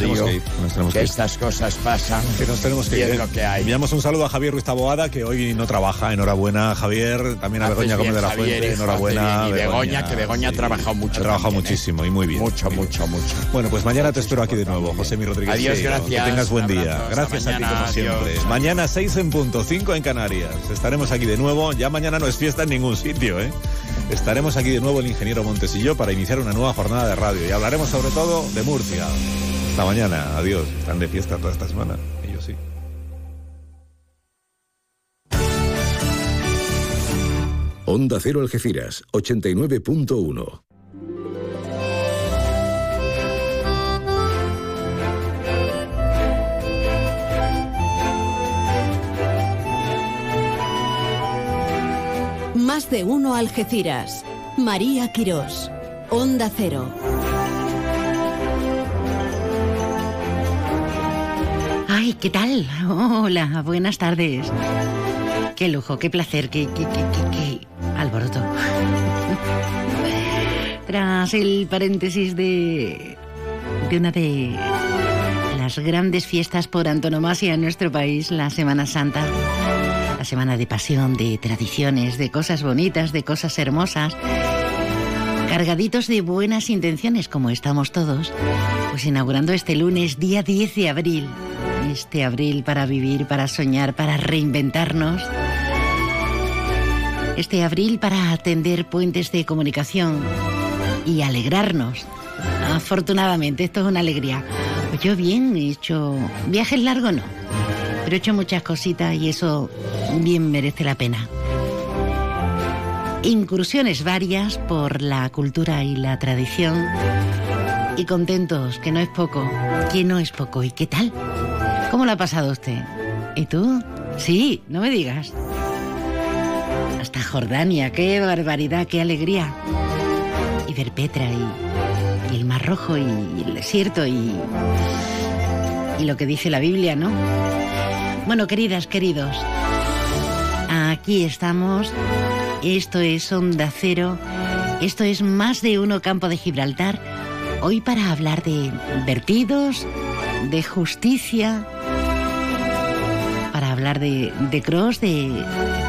digo que que que estas cosas pasan. Que nos tenemos que y ir. es ¿eh? lo que hay. Enviamos un saludo a Javier Ruiz Taboada, que hoy no trabaja. Enhorabuena, Javier. También a Haces Begoña Gómez de la Javier, Fuente. Enhorabuena. Y Begoña, que Begoña ha trabajado mucho Ha trabajado también, ¿eh? muchísimo y muy bien. Mucho, mucho, mucho. Bueno, pues mañana te espero aquí de nuevo, José Mi Rodríguez. Adiós, gracias. Que tengas buen día. abrazo, hasta Gracias a ti, como siempre. adiós. Mañana 6 en punto, 5 en Canarias. Estaremos aquí de nuevo. Ya mañana no es fiesta en ningún sitio, ¿eh? Estaremos aquí de nuevo el ingeniero Montes y yo para iniciar una nueva jornada de radio. Y hablaremos sobre todo de Murcia. Hasta mañana. Adiós. Están de fiesta toda esta semana. Ellos sí. Onda Cero Algeciras, 89.1. Más de uno Algeciras. María Quirós. Onda Cero. Ay, ¿qué tal? Hola, buenas tardes. Qué lujo, qué placer, qué, alboroto. Tras el paréntesis de, de una de las grandes fiestas por antonomasia en nuestro país, la Semana Santa. La semana de pasión, de tradiciones, de cosas bonitas, de cosas hermosas. Cargaditos de buenas intenciones, como estamos todos, pues inaugurando este lunes, día 10 de abril. Este abril para vivir, para soñar, para reinventarnos. Este abril para atender puentes de comunicación y alegrarnos. Afortunadamente, esto es una alegría. Pues yo bien, he hecho viajes largos no, pero he hecho muchas cositas y eso bien merece la pena. Incursiones varias por la cultura y la tradición y contentos, que no es poco, que no es poco. ¿Y qué tal? ¿Cómo lo ha pasado usted? ¿Y tú? Sí, no me digas. Hasta Jordania, qué barbaridad, qué alegría. Y ver Petra y, el Mar Rojo y, y el desierto y, y lo que dice la Biblia, ¿no? Bueno, queridas, queridos, aquí estamos. Esto es Onda Cero. Esto es más de uno Campo de Gibraltar. Hoy para hablar de vertidos, de justicia, hablar de, de cross, de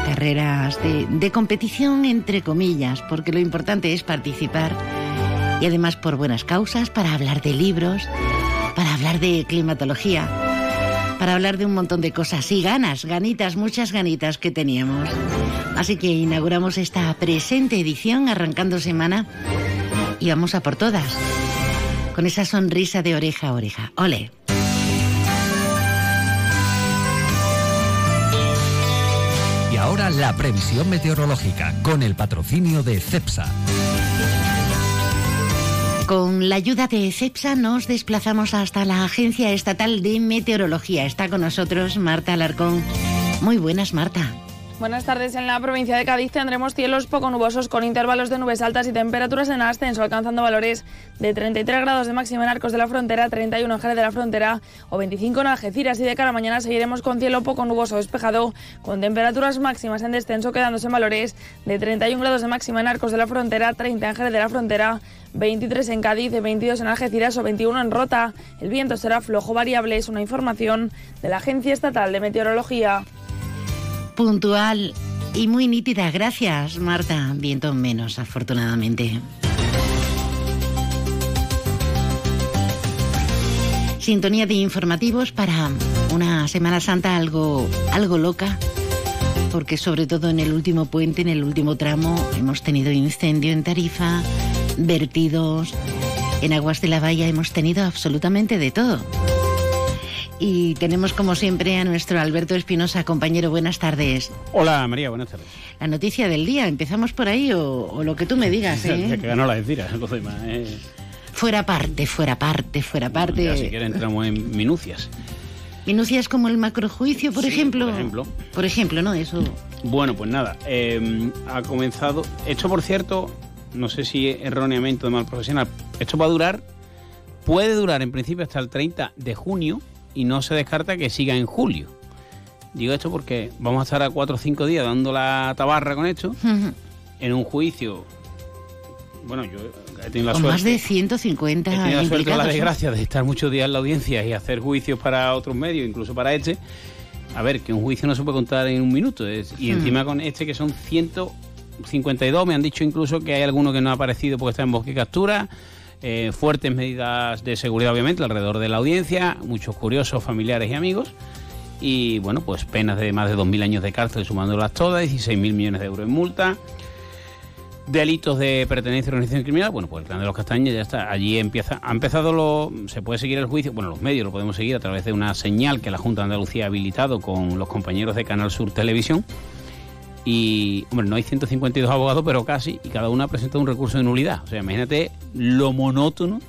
carreras, de, de competición entre comillas, porque lo importante es participar y además por buenas causas, para hablar de libros, para hablar de climatología, para hablar de un montón de cosas y ganas, ganitas, muchas ganitas que teníamos. Así que inauguramos esta presente edición arrancando semana y vamos a por todas. Con esa sonrisa de oreja a oreja. Ole. La previsión meteorológica con el patrocinio de CEPSA. Con la ayuda de CEPSA nos desplazamos hasta la Agencia Estatal de Meteorología. Está con nosotros Marta Alarcón. Muy buenas, Marta. Buenas tardes. En la provincia de Cádiz tendremos cielos poco nubosos con intervalos de nubes altas y temperaturas en ascenso, alcanzando valores de 33 grados de máxima en Arcos de la Frontera, 31 en Jerez de la Frontera o 25 en Algeciras. Y de cara a mañana seguiremos con cielo poco nuboso despejado, con temperaturas máximas en descenso, quedándose en valores de 31 grados de máxima en Arcos de la Frontera, 30 en Jerez de la Frontera, 23 en Cádiz, 22 en Algeciras o 21 en Rota. El viento será flojo variable, es una información de la Agencia Estatal de Meteorología. Puntual y muy nítida. Gracias, Marta. Viento menos, afortunadamente. Sintonía de informativos para una Semana Santa algo, algo loca, porque sobre todo en el último puente, en el último tramo, hemos tenido incendio en Tarifa, vertidos, en Aguas de la Valla hemos tenido absolutamente de todo. Y tenemos como siempre a nuestro Alberto Espinosa, compañero, buenas tardes. Hola María, buenas tardes. La noticia del día, ¿empezamos por ahí o, o lo que tú me digas? Ya ¿eh? que ganó la decira, lo demás. eh. Fuera parte, fuera parte, fuera parte. Ya si entramos en minucias. Minucias como el macrojuicio, por Sí, ejemplo. por ejemplo. Por ejemplo, ¿no? Eso. Bueno, pues nada, eh, ha comenzado. Esto, por cierto, no sé si erróneamente o de mal profesional, esto va a durar, puede durar en principio hasta el 30 de junio y no se descarta que siga en julio. Digo esto porque vamos a estar a cuatro o cinco días dando la tabarra con esto, en un juicio bueno, yo he tenido la Con suerte. más de 150 He tenido la suerte o la desgracia de estar muchos días en la audiencia y hacer juicios para otros medios, incluso para este. A ver, que un juicio no se puede contar en un minuto. es- y encima con este, que son 152, me han dicho incluso que hay alguno que no ha aparecido porque está en bosque y captura. Eh, fuertes medidas de seguridad, obviamente, alrededor de la audiencia. Muchos curiosos, familiares y amigos. Y bueno, pues penas de más de 2.000 años de cárcel sumándolas todas, 16.000 millones de euros en multa. Delitos de pertenencia a organización criminal, bueno, pues el clan de los castaños ya está. Allí empieza, ha empezado lo, se puede seguir el juicio, bueno, los medios lo podemos seguir a través de una señal que la Junta de Andalucía ha habilitado con los compañeros de Canal Sur Televisión. Y, hombre, no hay 152 abogados, pero casi, y cada uno ha presentado un recurso de nulidad. O sea, imagínate lo monótono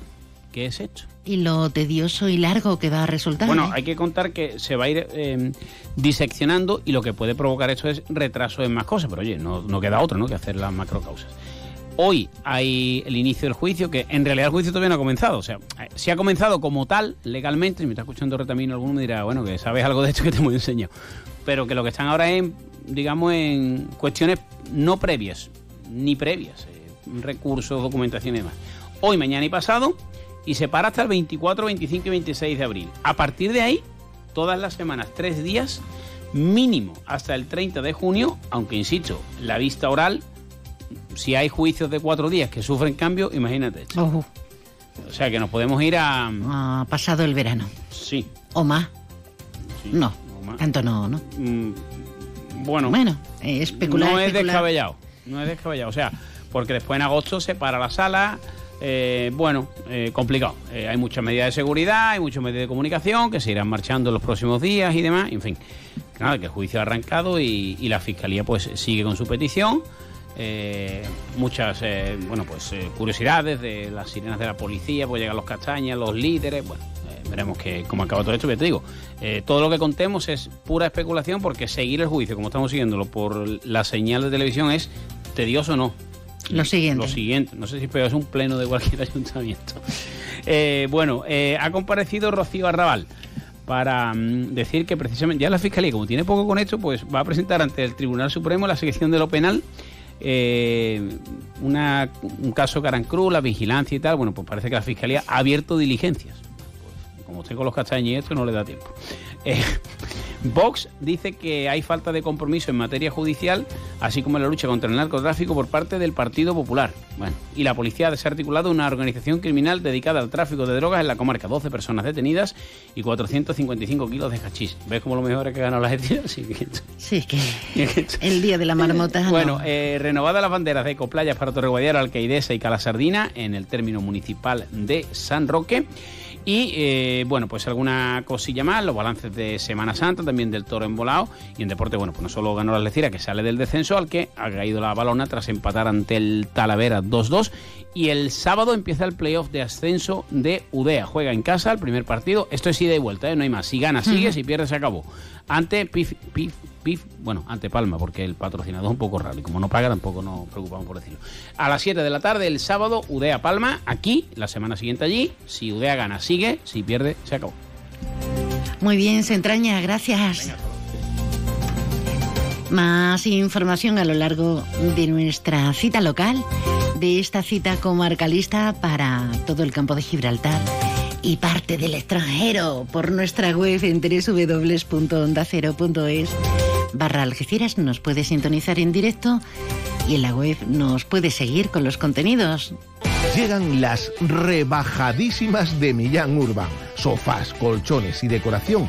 que es esto. Y lo tedioso y largo que va a resultar. Bueno, ¿eh? hay que contar que se va a ir eh, diseccionando y lo que puede provocar eso es retraso en más cosas, pero oye, no, no queda otro ¿no? que hacer las macrocausas. Hoy hay el inicio del juicio, que en realidad el juicio todavía no ha comenzado. O sea, eh, si ha comenzado como tal, legalmente, si me está escuchando Retamino alguno me dirá, bueno, que sabes algo de esto que te hemos enseñado. Pero que lo que están ahora es, digamos, en cuestiones no previas, ni previas, eh, recursos, documentación y demás. Hoy, mañana y pasado, y se para hasta el 24, 25 y 26 de abril. A partir de ahí, todas las semanas, tres días mínimo hasta el 30 de junio, aunque insisto, la vista oral, si hay juicios de cuatro días que sufren cambio, imagínate. O sea que nos podemos ir a... pasado el verano. Sí. ¿O más? sí, No, tanto no, ¿no? Mm, Bueno, Bueno, eh, especular, no es especular. descabellado. No es descabellado. O sea, porque después en agosto se para la sala. eh, bueno, eh, complicado. Eh, hay muchas medidas de seguridad, hay muchos medios de comunicación que se irán marchando en los próximos días y demás. En fin, nada, que el juicio ha arrancado y, y la fiscalía pues sigue con su petición. Eh, muchas, eh, bueno, pues curiosidades de las sirenas de la policía, pues llegan los castañas, los líderes, bueno, veremos que cómo acaba todo esto, pero te digo, eh, todo lo que contemos es pura especulación porque seguir el juicio, como estamos siguiéndolo por la señal de televisión, es tedioso o no. Lo siguiente. Lo siguiente, no sé si pero es un pleno de cualquier ayuntamiento. Eh, bueno, eh, ha comparecido Rocío Arrabal para mm, decir que precisamente ya la Fiscalía, como tiene poco con esto, pues va a presentar ante el Tribunal Supremo la sección de lo penal eh, una- un caso Carancruz, la vigilancia y tal. Bueno, pues parece que la Fiscalía ha abierto diligencias. Como usted con los castaños y esto no le da tiempo. Eh, Vox dice que hay falta de compromiso en materia judicial, así como en la lucha contra el narcotráfico por parte del Partido Popular. Bueno, y la policía ha desarticulado una organización criminal dedicada al tráfico de drogas en la comarca. 12 personas detenidas y 455 kilos de hachís. ¿Ves cómo lo mejor es que ganó las hechas? Sí, Sí, es que el día de la marmota. no. bueno, eh, renovadas las banderas de Ecoplayas para Torreguadiaro, Alcaidesa y Calasardina en el término municipal de San Roque. Y eh, bueno, pues alguna cosilla más, los balances de Semana Santa, también del toro embolado. Y en deporte, bueno, pues no solo ganó la Lecira, que sale del descenso, al que ha caído la balona tras empatar ante el Talavera 2-2. Y el sábado empieza el playoff de ascenso de Udea. Juega en casa el primer partido. Esto es ida y vuelta, ¿eh? no hay más. Si gana, sigue, si pierde, se acabó. Ante Pif, Pif, Pif, bueno, ante Palma, porque el patrocinador es un poco raro y como no paga tampoco nos preocupamos por decirlo. A las 7 de la tarde el sábado, Udea Palma, aquí, la semana siguiente allí. Si Udea gana, sigue, si pierde, se acabó. Muy bien, se entraña, gracias. Más información a lo largo de nuestra cita local, de esta cita comarcalista para todo el campo de Gibraltar y parte del extranjero por nuestra web en www.ondacero.es barra Algeciras. Nos puede sintonizar en directo y en la web nos puede seguir con los contenidos. Llegan las rebajadísimas de Millán Urban. Sofás, colchones y decoración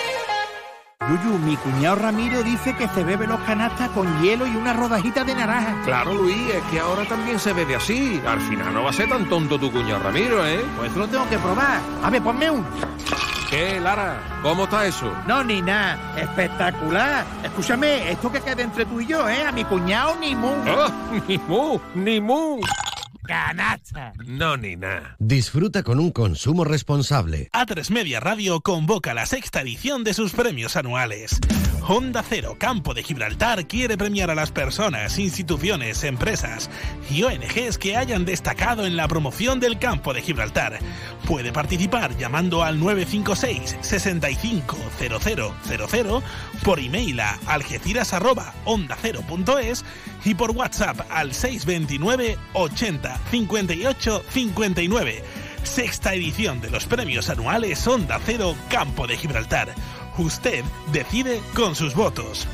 Yuyu, mi cuñado Ramiro dice que se bebe los canastas con hielo y una rodajita de naranja. Claro, Luis, es que ahora también se bebe así. Al final no va a ser tan tonto tu cuñado Ramiro, ¿eh? Pues lo tengo que probar. A ver, ponme un. ¿Qué, Lara? ¿Cómo está eso? No, ni nada. Espectacular. Escúchame, esto que queda entre tú y yo, ¿eh? A mi cuñado ni mu. ¡Oh, ni mu! ¡Ni mu! Canasta. No, ni nada. Disfruta con un consumo responsable. A3 Media Radio convoca la sexta edición de sus premios anuales. Honda Cero Campo de Gibraltar quiere premiar a las personas, instituciones, empresas y ONGs que hayan destacado en la promoción del campo de Gibraltar. Puede participar llamando al 956 65 0000 por email a algeciras@ondacero.es y por WhatsApp al 629 80 58 59. Sexta edición de los premios anuales Onda Cero Campo de Gibraltar. Usted decide con sus votos.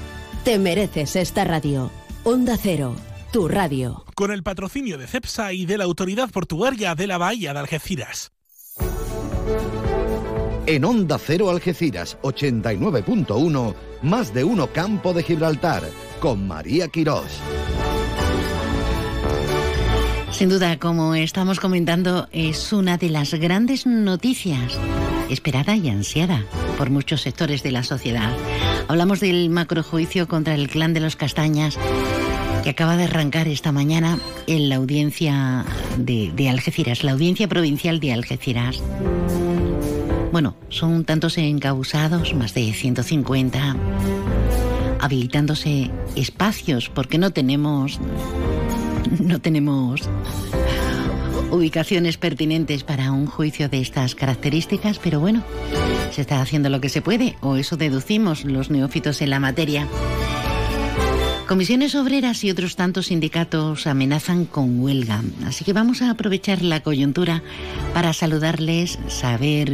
Te mereces esta radio. Onda Cero, tu radio. Con el patrocinio de CEPSA y de la Autoridad Portuaria de la Bahía de Algeciras. En Onda Cero Algeciras 89.1, más de uno Campo de Gibraltar, con María Quirós. Sin duda, como estamos comentando, es una de las grandes noticias, esperada y ansiada por muchos sectores de la sociedad. Hablamos del macrojuicio contra el clan de los Castañas, que acaba de arrancar esta mañana en la audiencia de, Algeciras, la audiencia provincial de Algeciras. Bueno, son tantos encausados, más de 150, habilitándose espacios, porque no tenemos no tenemos ubicaciones pertinentes para un juicio de estas características, pero bueno, se está haciendo lo que se puede, o eso deducimos los neófitos en la materia. Comisiones obreras y otros tantos sindicatos amenazan con huelga, así que vamos a aprovechar la coyuntura para saludarles, saber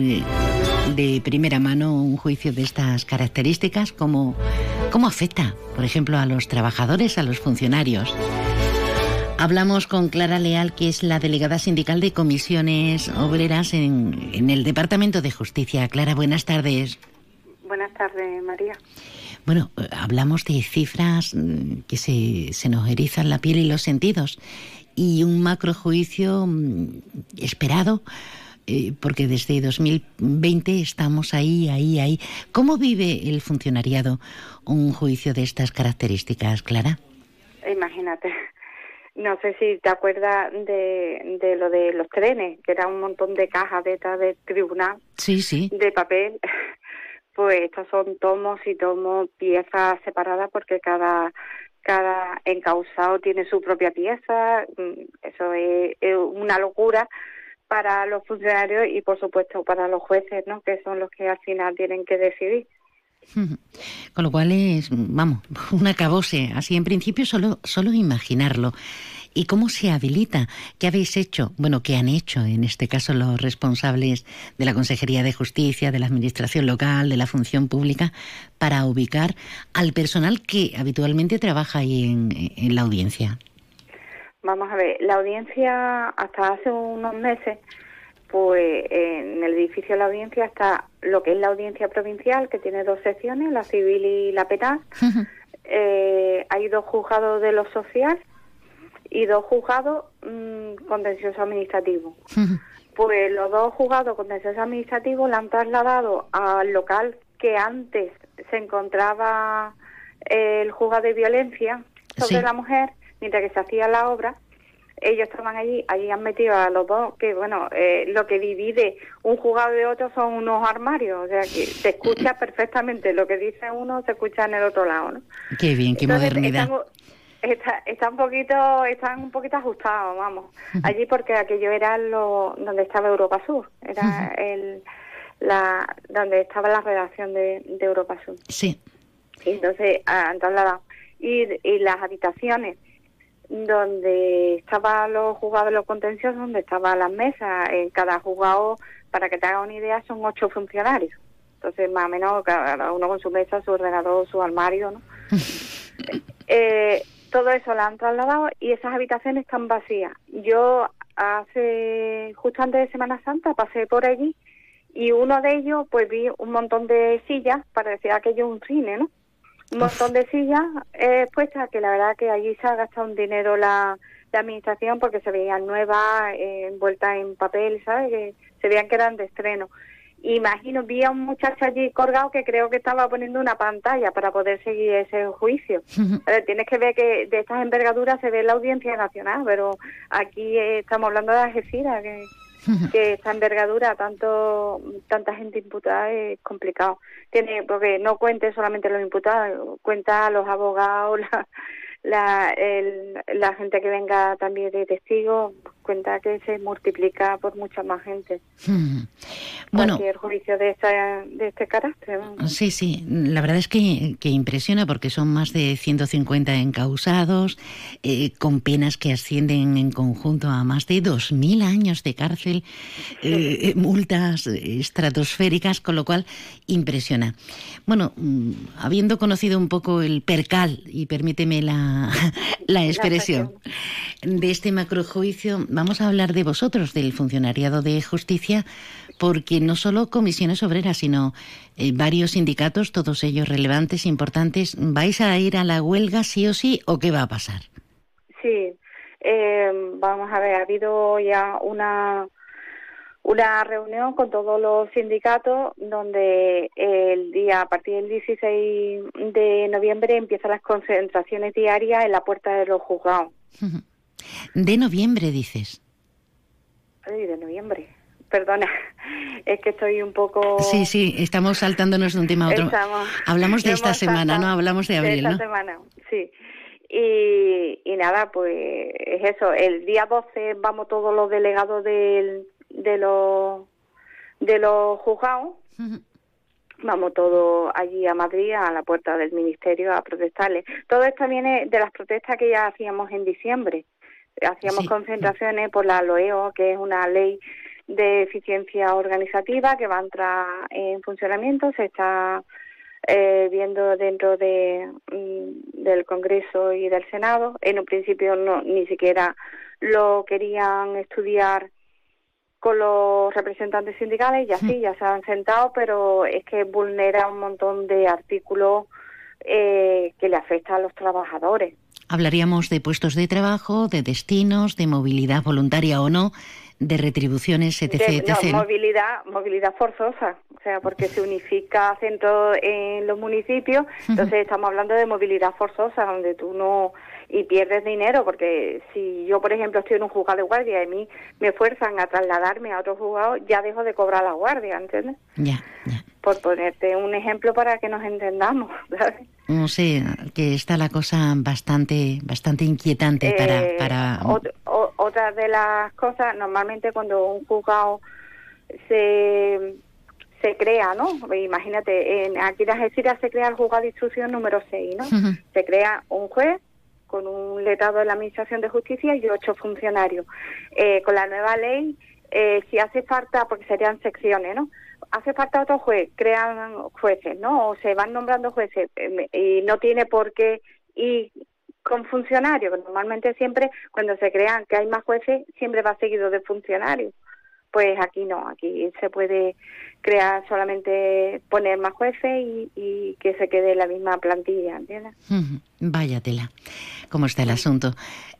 de primera mano un juicio de estas características, cómo, cómo afecta, por ejemplo, a los trabajadores, a los funcionarios. Hablamos con Clara Leal, que es la delegada sindical de comisiones obreras en, en, el Departamento de Justicia. Clara, buenas tardes. Buenas tardes, María. Bueno, hablamos de cifras mm, que se, se nos erizan la piel y los sentidos y un macrojuicio mm, esperado. Eh, porque desde 2020 estamos ahí, ahí, ahí. ¿Cómo vive el funcionariado un juicio de estas características, Clara? Imagínate, no sé si te acuerdas de, de lo de los trenes, que era un montón de cajas de estas de tribunal. Sí, sí. De papel. Pues estos son tomos y tomos, piezas separadas porque cada cada encausado tiene su propia pieza. Eso es, es una locura para los funcionarios y por supuesto para los jueces, ¿no? Que son los que al final tienen que decidir. Con lo cual es, vamos, un acabose. Así en principio solo, solo imaginarlo. ¿Y cómo se habilita? ¿Qué habéis hecho? Bueno, ¿qué han hecho en este caso los responsables de la Consejería de Justicia, de la Administración Local, de la Función Pública, para ubicar al personal que habitualmente trabaja ahí en, en la audiencia? Vamos a ver, la audiencia hasta hace unos meses pues en el edificio de la audiencia está lo que es la audiencia provincial, que tiene dos secciones, la civil y la penal. eh, hay dos juzgados de lo social y dos juzgados mmm, contencioso administrativo. pues los dos juzgados contencioso administrativos la han trasladado al local que antes se encontraba el juzgado de violencia sobre Sí. la mujer, mientras que se hacía la obra ellos estaban allí, allí han metido a los dos, que bueno, eh, lo que divide un juzgado de otro son unos armarios, o sea que se escucha perfectamente lo que dice uno, se escucha en el otro lado, ¿no? Qué bien, qué Entonces, modernidad. Están, está, está un poquito, están un poquito ajustados, vamos, allí porque aquello era lo, donde estaba Europa Sur, era el, la, donde estaba la redacción de, de Europa Sur. Sí. Entonces han trasladado. Y, y las habitaciones donde estaban los juzgados de los contenciosos, donde estaban las mesas, en cada juzgado, para que te hagas una idea, son ocho funcionarios. Entonces, más o menos, cada uno con su mesa, su ordenador, su armario, ¿no? eh, todo eso lo han trasladado y esas habitaciones están vacías. Yo hace, justo antes de Semana Santa, pasé por allí y uno de ellos pues vi un montón de sillas, parecía aquello un cine, ¿no? Un montón de sillas eh, puestas que la verdad que allí se ha gastado un dinero la, la administración porque se veían nuevas, eh, envueltas en papel, ¿sabes? Que se veían que eran de estreno. Imagino, vi a un muchacho allí colgado que creo que estaba poniendo una pantalla para poder seguir ese juicio. Tienes que ver que de estas envergaduras se ve la audiencia nacional, pero aquí eh, estamos hablando de Algeciras, que que esta envergadura, tanto tanta gente imputada es complicado. Tiene porque no cuente solamente los imputados, cuenta los abogados, la, la, la gente que venga también de testigo, cuenta que se multiplica por mucha más gente. Bueno, Cualquier juicio de, esta, de este carácter. Sí, sí, la verdad es que, que impresiona porque son más de 150 encausados, eh, con penas que ascienden en conjunto a más de 2.000 años de cárcel, eh, eh, multas estratosféricas, con lo cual impresiona. Bueno, mm, habiendo conocido un poco el percal, y permíteme la, la expresión, de este macrojuicio, vamos a hablar de vosotros, del funcionariado de justicia, porque no solo comisiones obreras, sino eh, varios sindicatos, todos ellos relevantes, importantes, ¿vais a ir a la huelga sí o sí o qué va a pasar? Sí, eh, vamos a ver, ha habido ya una una reunión con todos los sindicatos donde el día a partir del 16 de noviembre empiezan las concentraciones diarias en la puerta de los juzgados. De noviembre, dices. Ay, de noviembre. Perdona, es que estoy un poco. Sí, sí, estamos saltándonos de un tema a otro. Estamos- Hablamos de esta semana, ¿no? Hablamos de abril, esta ¿no? semana, sí. Y, y nada, pues es eso. El día 12 vamos todos los delegados del, de los de los juzgados. Vamos todos allí a Madrid, a la puerta del ministerio, a protestarles. Todo esto viene de las protestas que ya hacíamos en diciembre. Hacíamos concentraciones por la LOEO, que es una ley de eficiencia organizativa que va a entrar en funcionamiento. Se está eh, viendo dentro de, mm, del Congreso y del Senado. En un principio no, ni siquiera lo querían estudiar con los representantes sindicales y así ya se han sentado, pero es que vulnera un montón de artículos eh, que le afectan a los trabajadores. Hablaríamos de puestos de trabajo, de destinos, de movilidad voluntaria o no, de retribuciones, etc. De- no, etc. movilidad, movilidad forzosa, o sea, porque se unifica centro en los municipios, entonces estamos hablando de movilidad forzosa, donde tú no y pierdes dinero, porque si yo, por ejemplo, estoy en un juzgado de guardia y a mí me fuerzan a trasladarme a otro juzgado, ya dejo de cobrar la guardia, ¿entiendes? Ya, Por ponerte un ejemplo para que nos entendamos, ¿sabes? no sé, que está la cosa bastante, bastante inquietante para, Eh, para ot- o- otra de las cosas, normalmente cuando un juzgado se, se crea, ¿no? Imagínate, en, aquí en Algeciras se crea el juzgado de instrucción número 6, ¿no? Se crea un juez con un letrado de la Administración de Justicia y ocho funcionarios. Eh, con la nueva ley, eh, si hace falta, porque serían secciones, ¿no? Hace falta otro juez, crean jueces, ¿no? O se van nombrando jueces eh, y no tiene por qué ir con funcionarios, normalmente siempre cuando se crean que hay más jueces, siempre va seguido de funcionarios. Pues aquí no, aquí se puede crear solamente poner más jueces y, y que se quede la misma plantilla, ¿entiendes? Ujú, Vaya tela, cómo está el asunto.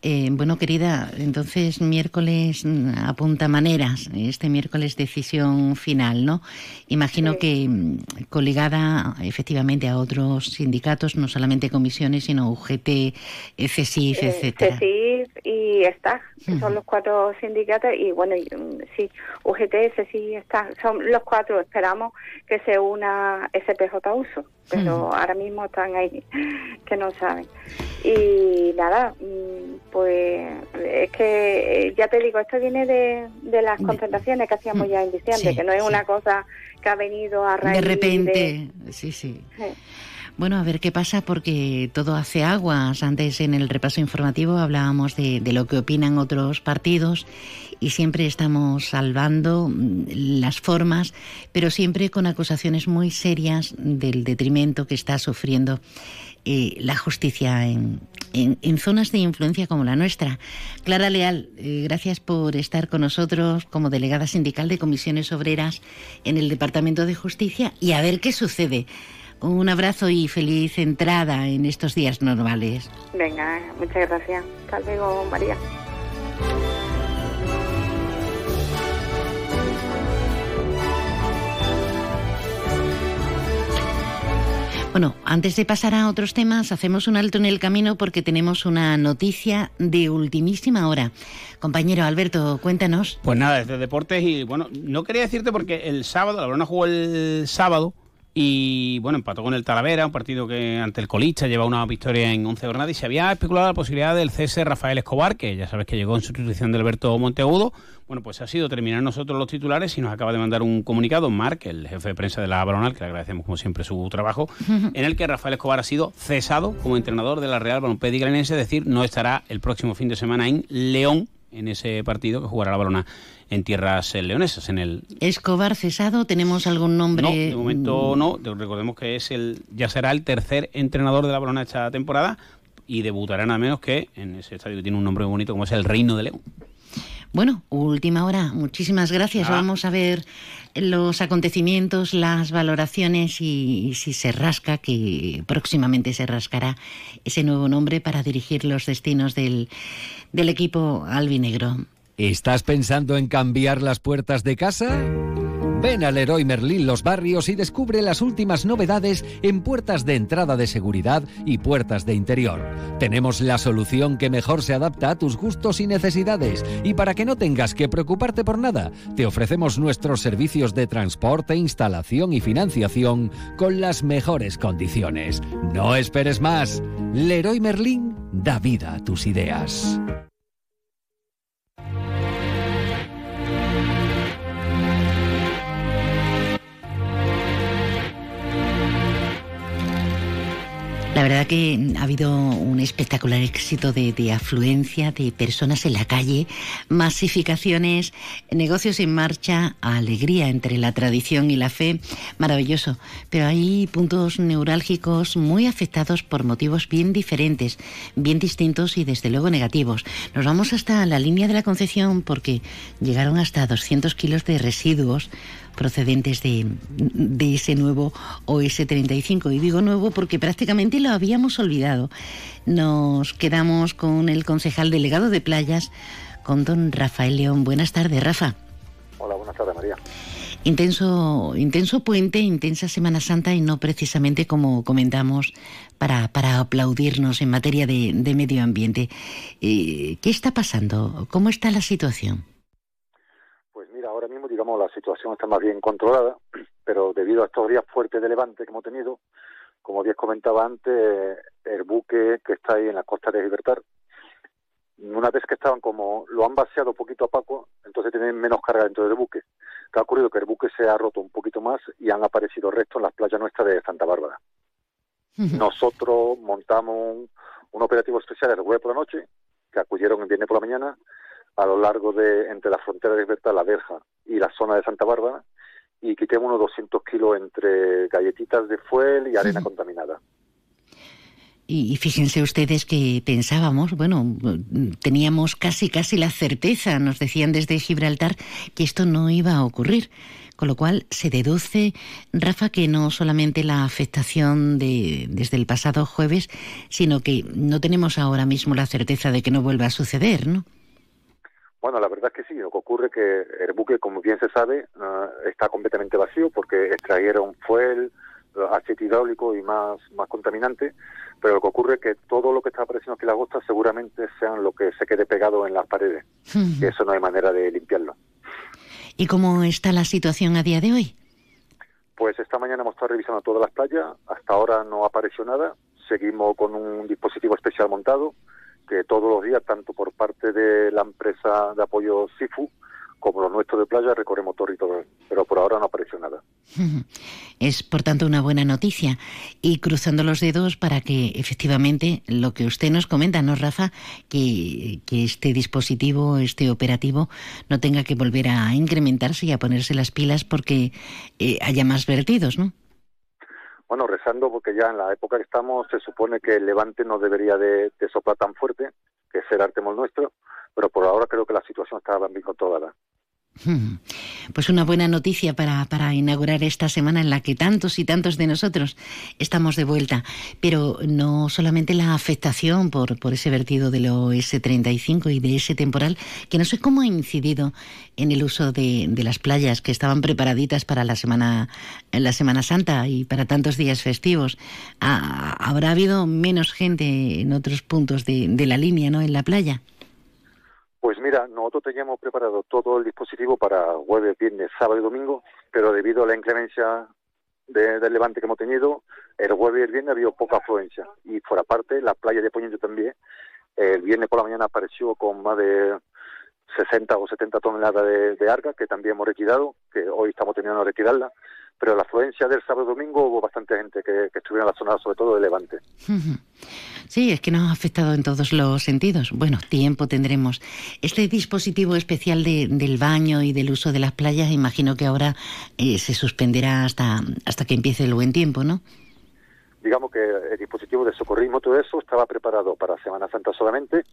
Eh, bueno, querida, entonces miércoles mm, apunta maneras, este miércoles decisión final, ¿no? Imagino que mm, coligada efectivamente a otros sindicatos, no solamente comisiones, sino UGT, CESIF, Eh, etcétera. CESIF y STAG, que son los cuatro sindicatos, y bueno, y, mm, sí, UGT, CESIF, STAG, son los cuatro, esperamos que se una SPJ Uso, pero ahora mismo están ahí, que no saben. Y nada, mm, pues es que eh, ya te digo, esto viene de, de las concentraciones que hacíamos ya en diciembre, Sí, que no es sí. una cosa que ha venido a raíz De repente, sí, sí. Sí. Bueno, a ver qué pasa porque todo hace aguas. Antes en el repaso informativo hablábamos de, de lo que opinan otros partidos y siempre estamos salvando mm, las formas, pero siempre con acusaciones muy serias del detrimento que está sufriendo eh, la justicia en, en, zonas de influencia como la nuestra. Clara Leal, eh, gracias por estar con nosotros como delegada sindical de comisiones obreras en el Departamento de Justicia y a ver qué sucede. Un abrazo y feliz entrada en estos días normales. Venga, muchas gracias. Hasta luego, María. Bueno, antes de pasar a otros temas, hacemos un alto en el camino porque tenemos una noticia de ultimísima hora. Compañero Alberto, cuéntanos. Pues nada, desde deportes y bueno, no quería decirte porque el sábado, la Verona jugó el sábado y bueno, empató con el Talavera, un partido que ante el colista lleva una victoria en 11 jornadas y se había especulado la posibilidad del cese Rafael Escobar, que ya sabes que llegó en sustitución de Alberto Monteagudo. Bueno, pues ha sido terminar nosotros los titulares y nos acaba de mandar un comunicado, Marc, el jefe de prensa de la Balonal, que le agradecemos como siempre su trabajo, en el que Rafael Escobar ha sido cesado como entrenador de la Real Balompié es decir, no estará el próximo fin de semana en León en ese partido que jugará la Balona en tierras eh, leonesas. En el Escobar cesado, ¿tenemos algún nombre? No, de momento no. Recordemos que es el ya será el tercer entrenador de la Balona esta temporada y debutará nada menos que en ese estadio que tiene un nombre muy bonito como es el Reino de León. Bueno, última hora. Muchísimas gracias. Ah. Vamos a ver los acontecimientos, las valoraciones y, si se rasca, que próximamente se rascará ese nuevo nombre para dirigir los destinos del, del equipo albinegro. ¿Estás pensando en cambiar las puertas de casa? Ven al Leroy Merlin Los Barrios y descubre las últimas novedades en puertas de entrada de seguridad y puertas de interior. Tenemos la solución que mejor se adapta a tus gustos y necesidades. Y para que no tengas que preocuparte por nada, te ofrecemos nuestros servicios de transporte, instalación y financiación con las mejores condiciones. No esperes más. Leroy Merlin da vida a tus ideas. La verdad que ha habido un espectacular éxito de, afluencia de personas en la calle, masificaciones, negocios en marcha, alegría entre la tradición y la fe, maravilloso. Pero hay puntos neurálgicos muy afectados por motivos bien diferentes, bien distintos y desde luego negativos. Nos vamos hasta la línea de la Concepción porque llegaron hasta 200 kilos de residuos procedentes de, de ese nuevo OS-35. Y digo nuevo porque prácticamente lo habíamos olvidado. Nos quedamos con el concejal delegado de playas, con don Rafael León. Buenas tardes, Rafa. Hola, buenas tardes, María. Intenso, intenso puente, intensa Semana Santa y no precisamente como comentamos para, para aplaudirnos en materia de, de medio ambiente. Eh, ¿Qué está pasando? ¿Cómo está la situación? Mismo, la situación está más bien controlada, pero debido a estos días fuertes de levante que hemos tenido, como bien comentaba antes, el buque que está ahí en la costa de Gibraltar, una vez que estaban como, lo han vaciado poquito a poco, entonces tienen menos carga dentro del buque. ¿Qué ha ocurrido? Que el buque se ha roto un poquito más y han aparecido restos en las playas nuestras de Santa Bárbara. Nosotros montamos un, un operativo especial el jueves por la noche, que acudieron el viernes por la mañana, a lo largo de entre la frontera de Libertad, la Verja y la zona de Santa Bárbara y quitemos unos 200 kilos entre galletitas de fuel y arena contaminada. Y, fíjense ustedes que pensábamos, bueno, teníamos casi casi la certeza, nos decían desde Gibraltar, que esto no iba a ocurrir. Con lo cual se deduce, Rafa, que no solamente la afectación de, desde el pasado jueves, sino que no tenemos ahora mismo la certeza de que no vuelva a suceder, ¿no? Bueno, la verdad es que sí. Lo que ocurre es que el buque, como bien se sabe, uh, está completamente vacío porque extrajeron fuel, aceite hidráulico y más, más contaminante. Pero lo que ocurre es que todo lo que está apareciendo aquí en la costa seguramente sean lo que se quede pegado en las paredes. y eso no hay manera de limpiarlo. ¿Y cómo está la situación a día de hoy? Pues esta mañana hemos estado revisando todas las playas. Hasta ahora no apareció nada. Seguimos con un dispositivo especial montado que todos los días, tanto por parte de la empresa de apoyo SIFU como los nuestros de playa, recorremos todo y todo, pero por ahora no apareció nada. Es, por tanto, una buena noticia. Y cruzando los dedos para que efectivamente lo que usted nos comenta, ¿no, Rafa? Que, que este dispositivo, este operativo, no tenga que volver a incrementarse y a ponerse las pilas porque eh, haya más vertidos, ¿no? Bueno, rezando porque ya en la época que estamos se supone que el levante no debería de, de soplar tan fuerte, que será el temor nuestro, pero por ahora creo que la situación está bien controlada. Pues una buena noticia para, para, inaugurar esta semana en la que tantos y tantos de nosotros estamos de vuelta. Pero no solamente la afectación por, por ese vertido del OS-35 y de ese temporal, que no sé cómo ha incidido en el uso de, de, las playas que estaban preparaditas para la semana, la semana Santa y para tantos días festivos. Ah, ¿Habrá habido menos gente en otros puntos de, de la línea, ¿no? En la playa. Pues mira, nosotros teníamos preparado todo el dispositivo para jueves, viernes, sábado y domingo, pero debido a la inclemencia de, del levante que hemos tenido, el jueves y el viernes había poca afluencia. Y por aparte, la playa de Poniente también, el viernes por la mañana apareció con más de 60 o 70 toneladas de, de que también hemos retirado, que hoy estamos terminando de retirarla pero la afluencia del sábado y domingo hubo bastante gente que, que estuviera en la zona, sobre todo de Levante. Sí, es que nos ha afectado en todos los sentidos. Bueno, tiempo tendremos. Este dispositivo especial de, del baño y del uso de las playas, imagino que ahora eh, se suspenderá hasta, hasta que empiece el buen tiempo, ¿no? Digamos que el dispositivo de socorrismo, todo eso, estaba preparado para Semana Santa solamente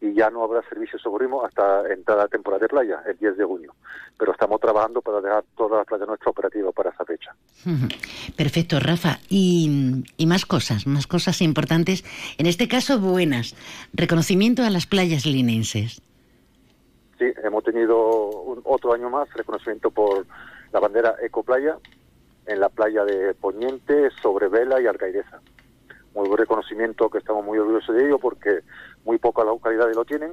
y ya no habrá servicio de socorrismo hasta entrada la temporada de playa, el 10 de junio. Pero estamos trabajando para dejar todas las playas nuestras operativas para esa fecha. Perfecto, Rafa. Y, y, más cosas, más cosas importantes, en este caso buenas. Reconocimiento a las playas linenses. Sí, hemos tenido un, otro año más reconocimiento por la bandera Ecoplaya en la playa de Poniente, Sobrevela y Alcaideza muy buen reconocimiento que estamos muy orgullosos de ello porque muy pocas localidades lo tienen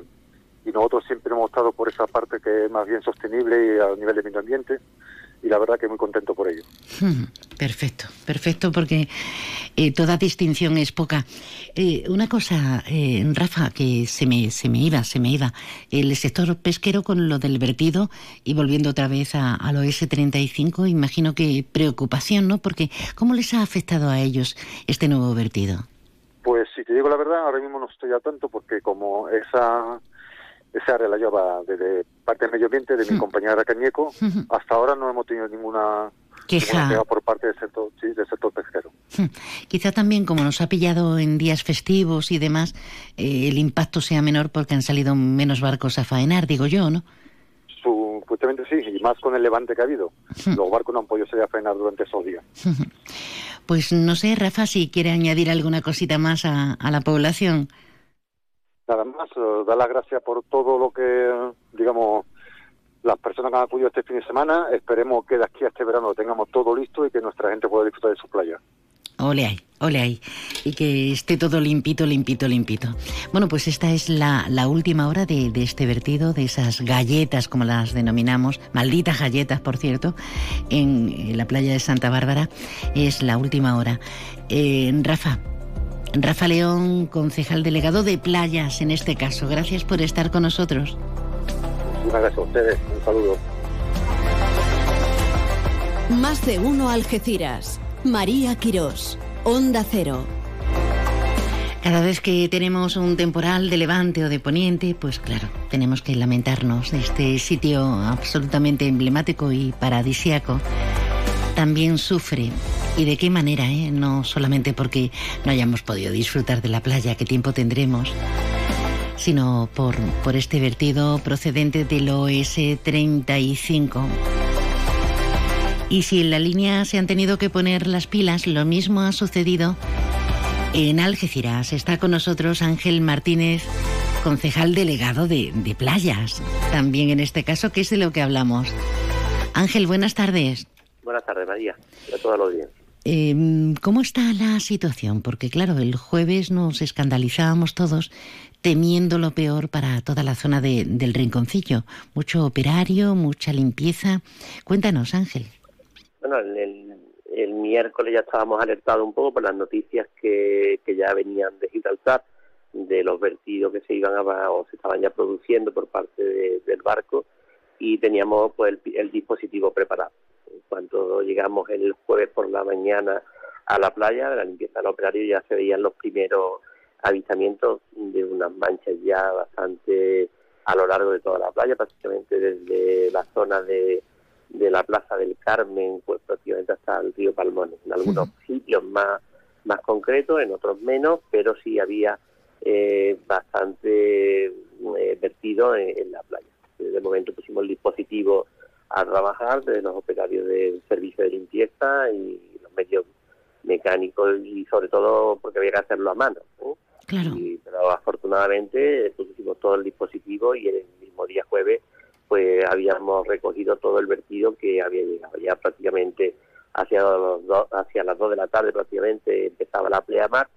y nosotros siempre hemos estado por esa parte que es más bien sostenible y a nivel de medio ambiente y la verdad que muy contento por ello. Perfecto, perfecto, porque eh, toda distinción es poca. Eh, una cosa, eh, Rafa, que se me, se me iba, se me iba. El sector pesquero con lo del vertido y volviendo otra vez a, al OS-35, imagino que preocupación, ¿no? Porque ¿cómo les ha afectado a ellos este nuevo vertido? Pues si te digo la verdad, ahora mismo no estoy al tanto porque como esa esa área la lleva desde parte del medio ambiente de mi compañera Cañeco. Hasta ahora no hemos tenido ninguna queja, queja por parte del sector, sí, del sector pesquero. Quizá también, como nos ha pillado en días festivos y demás, eh, el impacto sea menor porque han salido menos barcos a faenar, digo yo, ¿no? Supuestamente sí, y más con el levante que ha habido. Los barcos no han podido salir a faenar durante esos días. Pues no sé, Rafa, si quiere añadir alguna cosita más a, a la población. Nada más, uh, dar las gracias por todo lo que, digamos, las personas que han acudido este fin de semana. Esperemos que de aquí a este verano lo tengamos todo listo y que nuestra gente pueda disfrutar de su playa. Ole ahí, ole ahí. Y que esté todo limpito, limpito, limpito. Bueno, pues esta es la, la última hora de, de, este vertido, de esas galletas, como las denominamos, malditas galletas, por cierto, en, en la playa de Santa Bárbara. Es la última hora. Eh, Rafa, Rafa León, concejal delegado de playas en este caso. Gracias por estar con nosotros. Muchas gracias a ustedes. Un saludo. Más de uno Algeciras. María Quirós. Onda Cero. Cada vez que tenemos un temporal de levante o de poniente, pues claro, tenemos que lamentarnos de este sitio absolutamente emblemático y paradisiaco. También sufre ¿Y de qué manera? Eh? No solamente porque no hayamos podido disfrutar de la playa, qué tiempo tendremos, sino por, por este vertido procedente del OS-35. Y si en la línea se han tenido que poner las pilas, lo mismo ha sucedido en Algeciras. Está con nosotros Ángel Martínez, concejal delegado de, de playas. También en este caso, que es de lo que hablamos. Ángel, buenas tardes. Buenas tardes, María. A toda la audiencia. Eh, ¿Cómo está la situación? Porque claro, el jueves nos escandalizábamos todos temiendo lo peor para toda la zona de, del rinconcillo. Mucho operario, mucha limpieza. Cuéntanos, Ángel. Bueno, el, el miércoles ya estábamos alertados un poco por las noticias que, que ya venían de Gibraltar, de los vertidos que se iban a, o se estaban ya produciendo por parte de, del barco y teníamos pues el, el dispositivo preparado cuando llegamos el jueves por la mañana a la playa, de la limpieza del operario, ya se veían los primeros avistamientos de unas manchas ya bastante a lo largo de toda la playa, prácticamente desde la zona de, de la Plaza del Carmen, pues prácticamente hasta el río Palmones. En algunos sitios más, más concretos, en otros menos, pero sí había eh, bastante eh, vertido en, en la playa. Desde el momento pusimos el dispositivo a trabajar de los operarios del servicio de limpieza y los medios mecánicos y sobre todo porque había que hacerlo a mano. ¿no? Y- pero afortunadamente pusimos todo el dispositivo y el mismo día jueves pues habíamos recogido todo el vertido que había llegado ya prácticamente hacia, los do- hacia las 2 de la tarde prácticamente empezaba la pleamar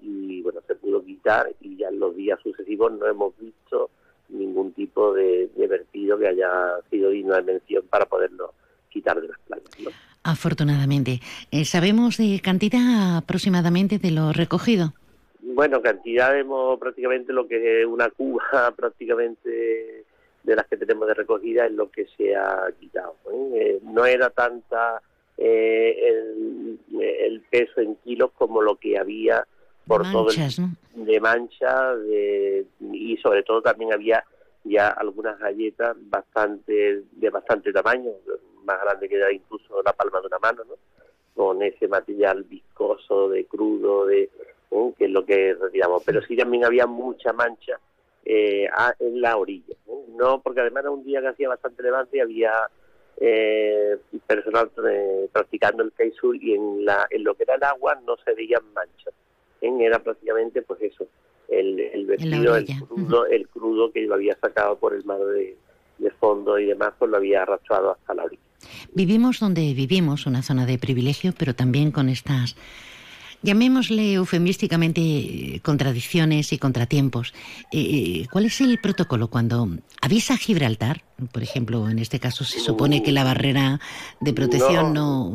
y bueno se pudo quitar y ya en los días sucesivos no hemos visto ningún tipo de, de vertido que haya sido digno de mención para poderlo quitar de las playas. ¿no? Afortunadamente. Eh, ¿Sabemos de cantidad aproximadamente de lo recogido? Bueno, cantidad hemos prácticamente lo que es una cuba prácticamente de las que tenemos de recogida es lo que se ha quitado. ¿eh? Eh, no era tanta eh, el, el peso en kilos como lo que había por Manchas, todo ¿no? el, de mancha de- y sobre todo también había ya algunas galletas bastante de bastante tamaño, más grande que era incluso la palma de una mano, ¿no? con ese material viscoso de crudo, de ¿eh? que es lo que retiramos. Pero sí también había mucha mancha eh, a- en la orilla. ¿no? No, porque además era un día que hacía bastante levante y había eh, personal eh, practicando el kitesurf y en, la, en lo que era el agua no se veían manchas. ¿Eh? Era prácticamente pues eso, el, el vestido, el crudo, el crudo que lo había sacado por el mar de, de fondo y demás, pues lo había arrastrado hasta la orilla. Vivimos donde vivimos, una zona de privilegio, pero también con estas, llamémosle eufemísticamente, eh, contradicciones y contratiempos. Eh, ¿Cuál es el protocolo cuando avisa Gibraltar? Por ejemplo, en este caso se supone que la barrera de protección no...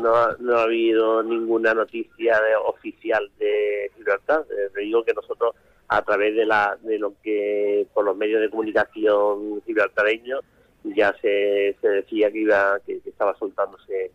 No, no ha habido ninguna noticia de- oficial de Gibraltar. Eh, te digo que nosotros, a través de, la, de lo que por los medios de comunicación gibraltareños, ya se, se decía que iba que, que estaba soltándose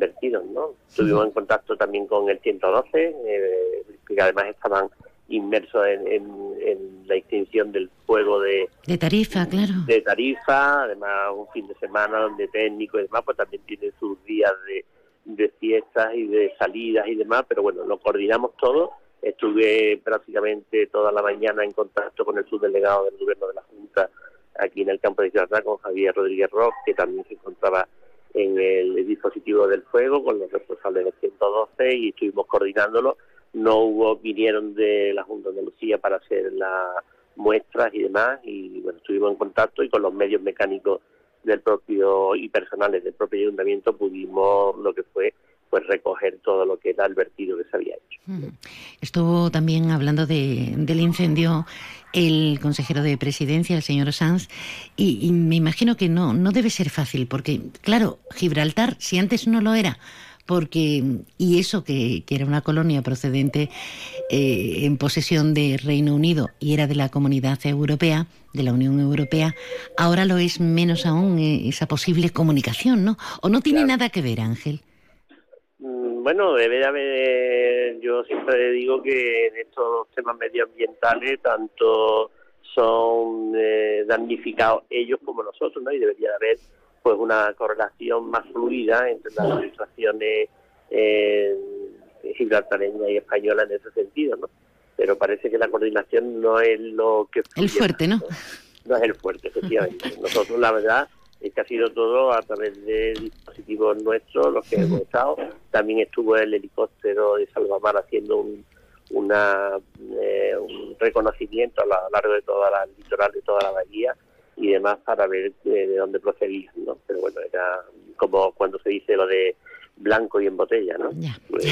vertidos, ¿no? Estuvimos en contacto también con el 112, eh, que además estaban inmersos en, en- en la extinción del fuego de, De tarifa, claro. de Tarifa, además un fin de semana donde técnico y demás, pues también tienen sus días de, de fiestas y de salidas y demás, pero bueno, lo coordinamos todo. Estuve prácticamente toda la mañana en contacto con el subdelegado del gobierno de la Junta aquí en el campo de Gibraltar, con Javier Rodríguez Ross, que también se encontraba en el dispositivo del fuego con los responsables del 112 y estuvimos coordinándolo. No hubo, vinieron de la Junta de Andalucía para hacer las muestras y demás y bueno, estuvimos en contacto y con los medios mecánicos del propio y personales del propio ayuntamiento pudimos lo que fue pues recoger todo lo que era el vertido que se había hecho. Estuvo también hablando de- del incendio el consejero de presidencia, el señor Sanz, y, y me imagino que no, no debe ser fácil, porque, claro, Gibraltar, si antes no lo era, porque, y eso que, que era una colonia procedente eh, en posesión de Reino Unido y era de la comunidad europea, de la Unión Europea, ahora lo es menos aún eh, esa posible comunicación, ¿no? ¿O no tiene nada que ver, Ángel? Bueno, debe de haber, yo siempre digo que en estos temas medioambientales tanto son eh, damnificados ellos como nosotros, ¿no? Y debería de haber pues una correlación más fluida entre las administraciones eh, gibraltareña y española en ese sentido, ¿no? Pero parece que la coordinación no es lo que El fluye fuerte, ¿no? no es el fuerte, efectivamente. Nosotros, la verdad, que ha sido todo a través de dispositivos nuestros los que hemos estado. También estuvo el helicóptero de Salvamar haciendo un, una, eh, un reconocimiento a lo largo de toda la el litoral, de toda la bahía y demás para ver eh, de dónde procedían, ¿no? Pero bueno, era como cuando se dice lo de blanco y en botella, ¿no? Pues,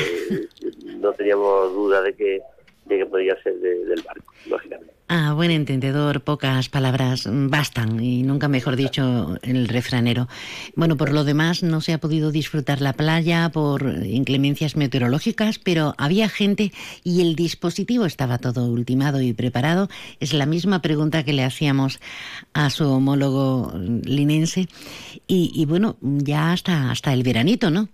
no teníamos duda de que, de que podía ser de- del barco, lógicamente. A buen entendedor, pocas palabras bastan, y nunca mejor dicho el refranero. Bueno, por lo demás, no se ha podido disfrutar la playa por inclemencias meteorológicas, pero había gente y el dispositivo estaba todo ultimado y preparado. Es la misma pregunta que le hacíamos a su homólogo linense. Y, y bueno, ya hasta, hasta el veranito, ¿no?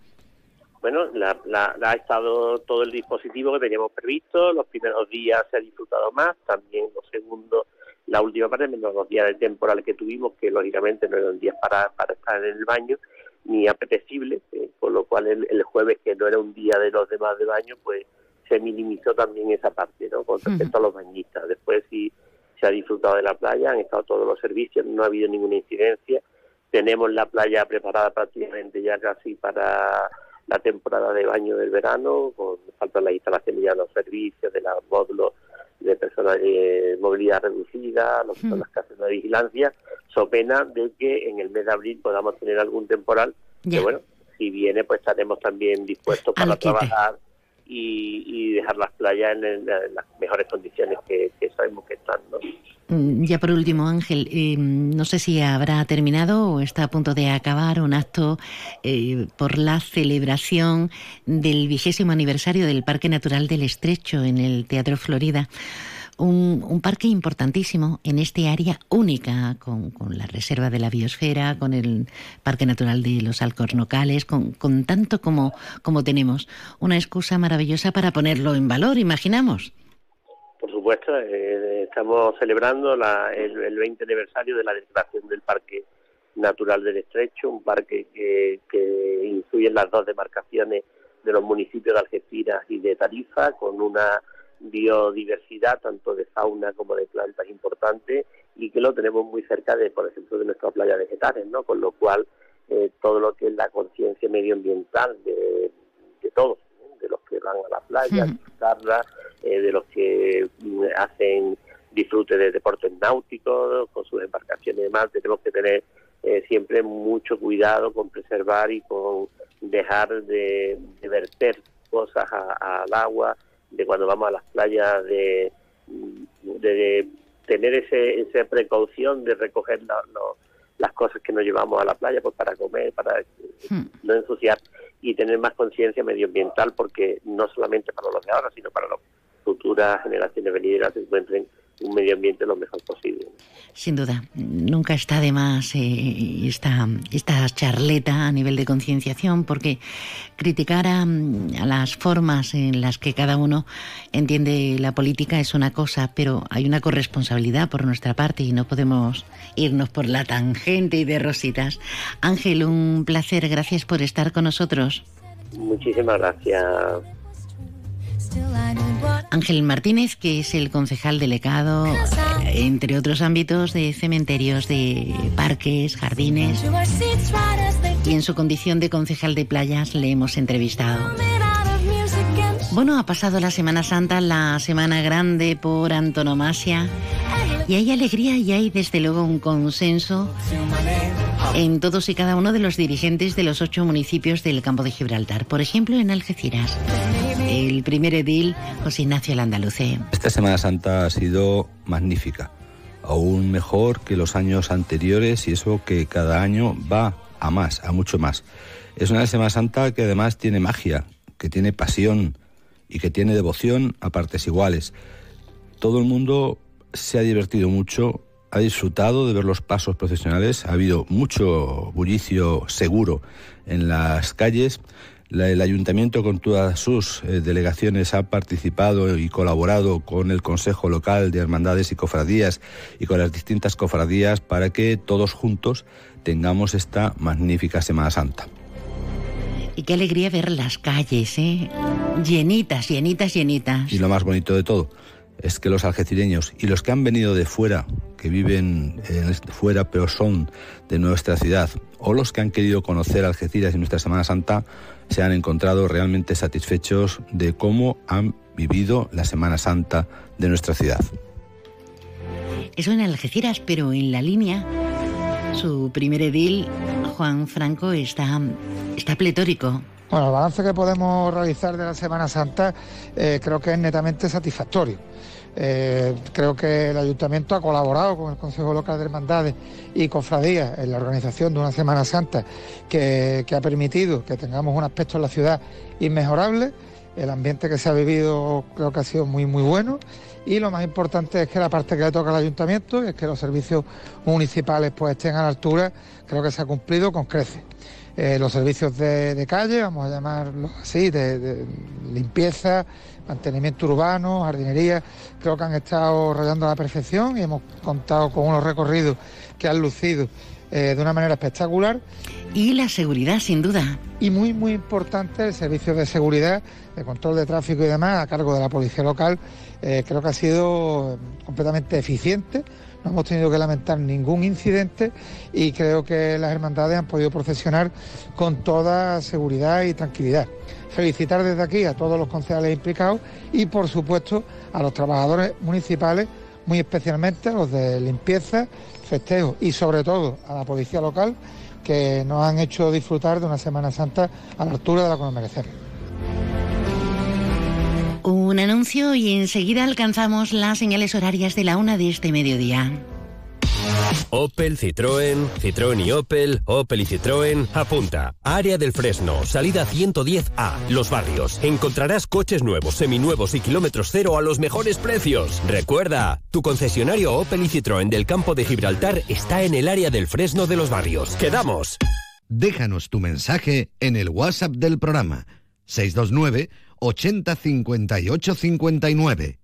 Bueno, la, la- la ha estado todo el dispositivo que teníamos previsto. Los primeros días se ha disfrutado más, también los segundos, la última parte, menos los días de temporal que tuvimos, que lógicamente no eran días para, para estar en el baño. ni apetecible, eh, con lo cual el, el, jueves, que no era un día de los demás de baño, pues se minimizó también esa parte, ¿no? Con respecto a los bañistas. Después sí se ha disfrutado de la playa, han estado todos los servicios, no ha habido ninguna incidencia. Tenemos la playa preparada prácticamente ya casi para la temporada de baño del verano, con falta las instalaciones ya los servicios, de los módulos de personas de movilidad reducida, los, las casas de vigilancia, so pena de que en el mes de abril podamos tener algún temporal, que bueno, si viene pues estaremos también dispuestos para trabajar y, y, dejar las playas en, las mejores condiciones que, que sabemos que están. ¿no? Mm, ya por último, Ángel, eh, no sé si habrá terminado o está a punto de acabar un acto eh, por la celebración del vigésimo aniversario del Parque Natural del Estrecho en el Teatro Florida. Un, un, parque importantísimo en este área única, con, con, la reserva de la biosfera, con el Parque Natural de los Alcornocales, con, tanto como, como tenemos. Una excusa maravillosa para ponerlo en valor, imaginamos. Por supuesto, eh, estamos celebrando la, el, el, 20 aniversario de la declaración del Parque Natural del Estrecho, un parque que, que incluye las dos demarcaciones de los municipios de Algeciras y de Tarifa, con una biodiversidad tanto de fauna como de plantas importante y que lo tenemos muy cerca de, por ejemplo, de nuestra playa vegetales, ¿no? Con lo cual, eh, todo lo que es la conciencia medioambiental de, de todos, ¿no? de los que van a la playa, sí. disfrutarla, eh, de los que mm, hacen disfrute de deportes náuticos, con sus embarcaciones y demás, tenemos que tener eh, siempre mucho cuidado con preservar y con dejar de, de verter cosas al agua, de cuando vamos a las playas de, de, tener ese, esa precaución de recoger la, lo, las cosas que nos llevamos a la playa pues para comer, para hmm. no ensuciar y tener más conciencia medioambiental porque no solamente para los de ahora, sino para las futuras generaciones venideras se encuentren un medio ambiente lo mejor posible. Sin duda, nunca está de más eh, esta, esta charleta a nivel de concienciación, porque criticar a, a, las formas en las que cada uno entiende la política es una cosa, pero hay una corresponsabilidad por nuestra parte y no podemos irnos por la tangente y de rositas. Ángel, un placer, gracias por estar con nosotros. Muchísimas gracias. Ángel Martínez, que es el concejal delegado, entre otros ámbitos, de cementerios, de parques, jardines. Y en su condición de concejal de playas le hemos entrevistado. Bueno, ha pasado la Semana Santa, la Semana Grande por antonomasia. Y hay alegría y hay desde luego un consenso en todos y cada uno de los dirigentes de los ocho municipios del campo de Gibraltar. Por ejemplo, en Algeciras, el primer edil, José Ignacio Landaluce. Esta Semana Santa ha sido magnífica, aún mejor que los años anteriores y eso que cada año va a más, a mucho más. Es una Semana Santa que además tiene magia, que tiene pasión y que tiene devoción a partes iguales. Todo el mundo se ha divertido mucho, ha disfrutado de ver los pasos profesionales, ha habido mucho bullicio seguro en las calles. El ayuntamiento con todas sus eh, delegaciones ha participado y colaborado con el Consejo Local de Hermandades y Cofradías y con las distintas cofradías para que todos juntos tengamos esta magnífica Semana Santa. Y qué alegría ver las calles, ¿eh? Llenitas, llenitas, llenitas. Y lo más bonito de todo, es que los algecireños y los que han venido de fuera, que viven eh, fuera pero son de nuestra ciudad, o los que han querido conocer Algeciras y nuestra Semana Santa, se han encontrado realmente satisfechos de cómo han vivido la Semana Santa de nuestra ciudad. Eso en Algeciras, pero en la línea, su primer edil, Juan Franco, está, está pletórico. Bueno, el balance que podemos realizar de la Semana Santa eh, creo que es netamente satisfactorio. Eh, creo que el ayuntamiento ha colaborado con el Consejo Local de Hermandades y Cofradías en la organización de una Semana Santa que, ha permitido que tengamos un aspecto en la ciudad inmejorable. El ambiente que se ha vivido creo que ha sido muy, muy bueno. Y lo más importante es que la parte que le toca al ayuntamiento es que los servicios municipales pues estén a la altura, creo que se ha cumplido con creces. Eh, los servicios de, calle, vamos a llamarlo así, de, limpieza, mantenimiento urbano, jardinería, creo que han estado rayando a la perfección y hemos contado con unos recorridos que han lucido eh, de una manera espectacular. Y la seguridad, sin duda. Y muy, muy importante el servicio de seguridad, de control de tráfico y demás a cargo de la policía local. Eh, creo que ha sido completamente eficiente. No hemos tenido que lamentar ningún incidente y creo que las hermandades han podido procesionar con toda seguridad y tranquilidad. Felicitar desde aquí a todos los concejales implicados y, por supuesto, a los trabajadores municipales, muy especialmente a los de limpieza, festejos y, sobre todo, a la policía local que nos han hecho disfrutar de una Semana Santa a la altura de la que nos merecemos. Un anuncio y enseguida alcanzamos las señales horarias de la una de este mediodía. Opel, Citroën, Citroën y Opel, Opel y Citroën, apunta. Área del Fresno, salida 110A, Los Barrios. Encontrarás coches nuevos, seminuevos y kilómetros cero a los mejores precios. Recuerda, tu concesionario Opel y Citroën del campo de Gibraltar está en el área del Fresno de Los Barrios. ¡Quedamos! Déjanos tu mensaje en el WhatsApp del programa 629 80 58 59.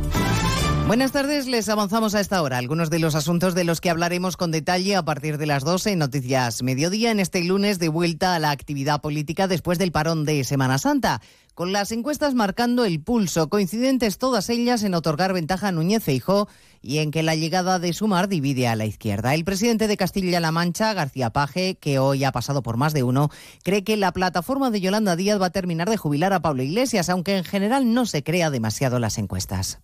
Buenas tardes, les avanzamos a esta hora algunos de los asuntos de los que hablaremos con detalle a partir de las 12 en Noticias Mediodía en este lunes de vuelta a la actividad política después del parón de Semana Santa con las encuestas marcando el pulso, coincidentes todas ellas en otorgar ventaja a Núñez Feijó y en que la llegada de Sumar divide a la izquierda. El presidente de Castilla-La Mancha, García Paje, que hoy ha pasado por más de uno, cree que la plataforma de Yolanda Díaz va a terminar de jubilar a Pablo Iglesias, aunque en general no se crea demasiado las encuestas.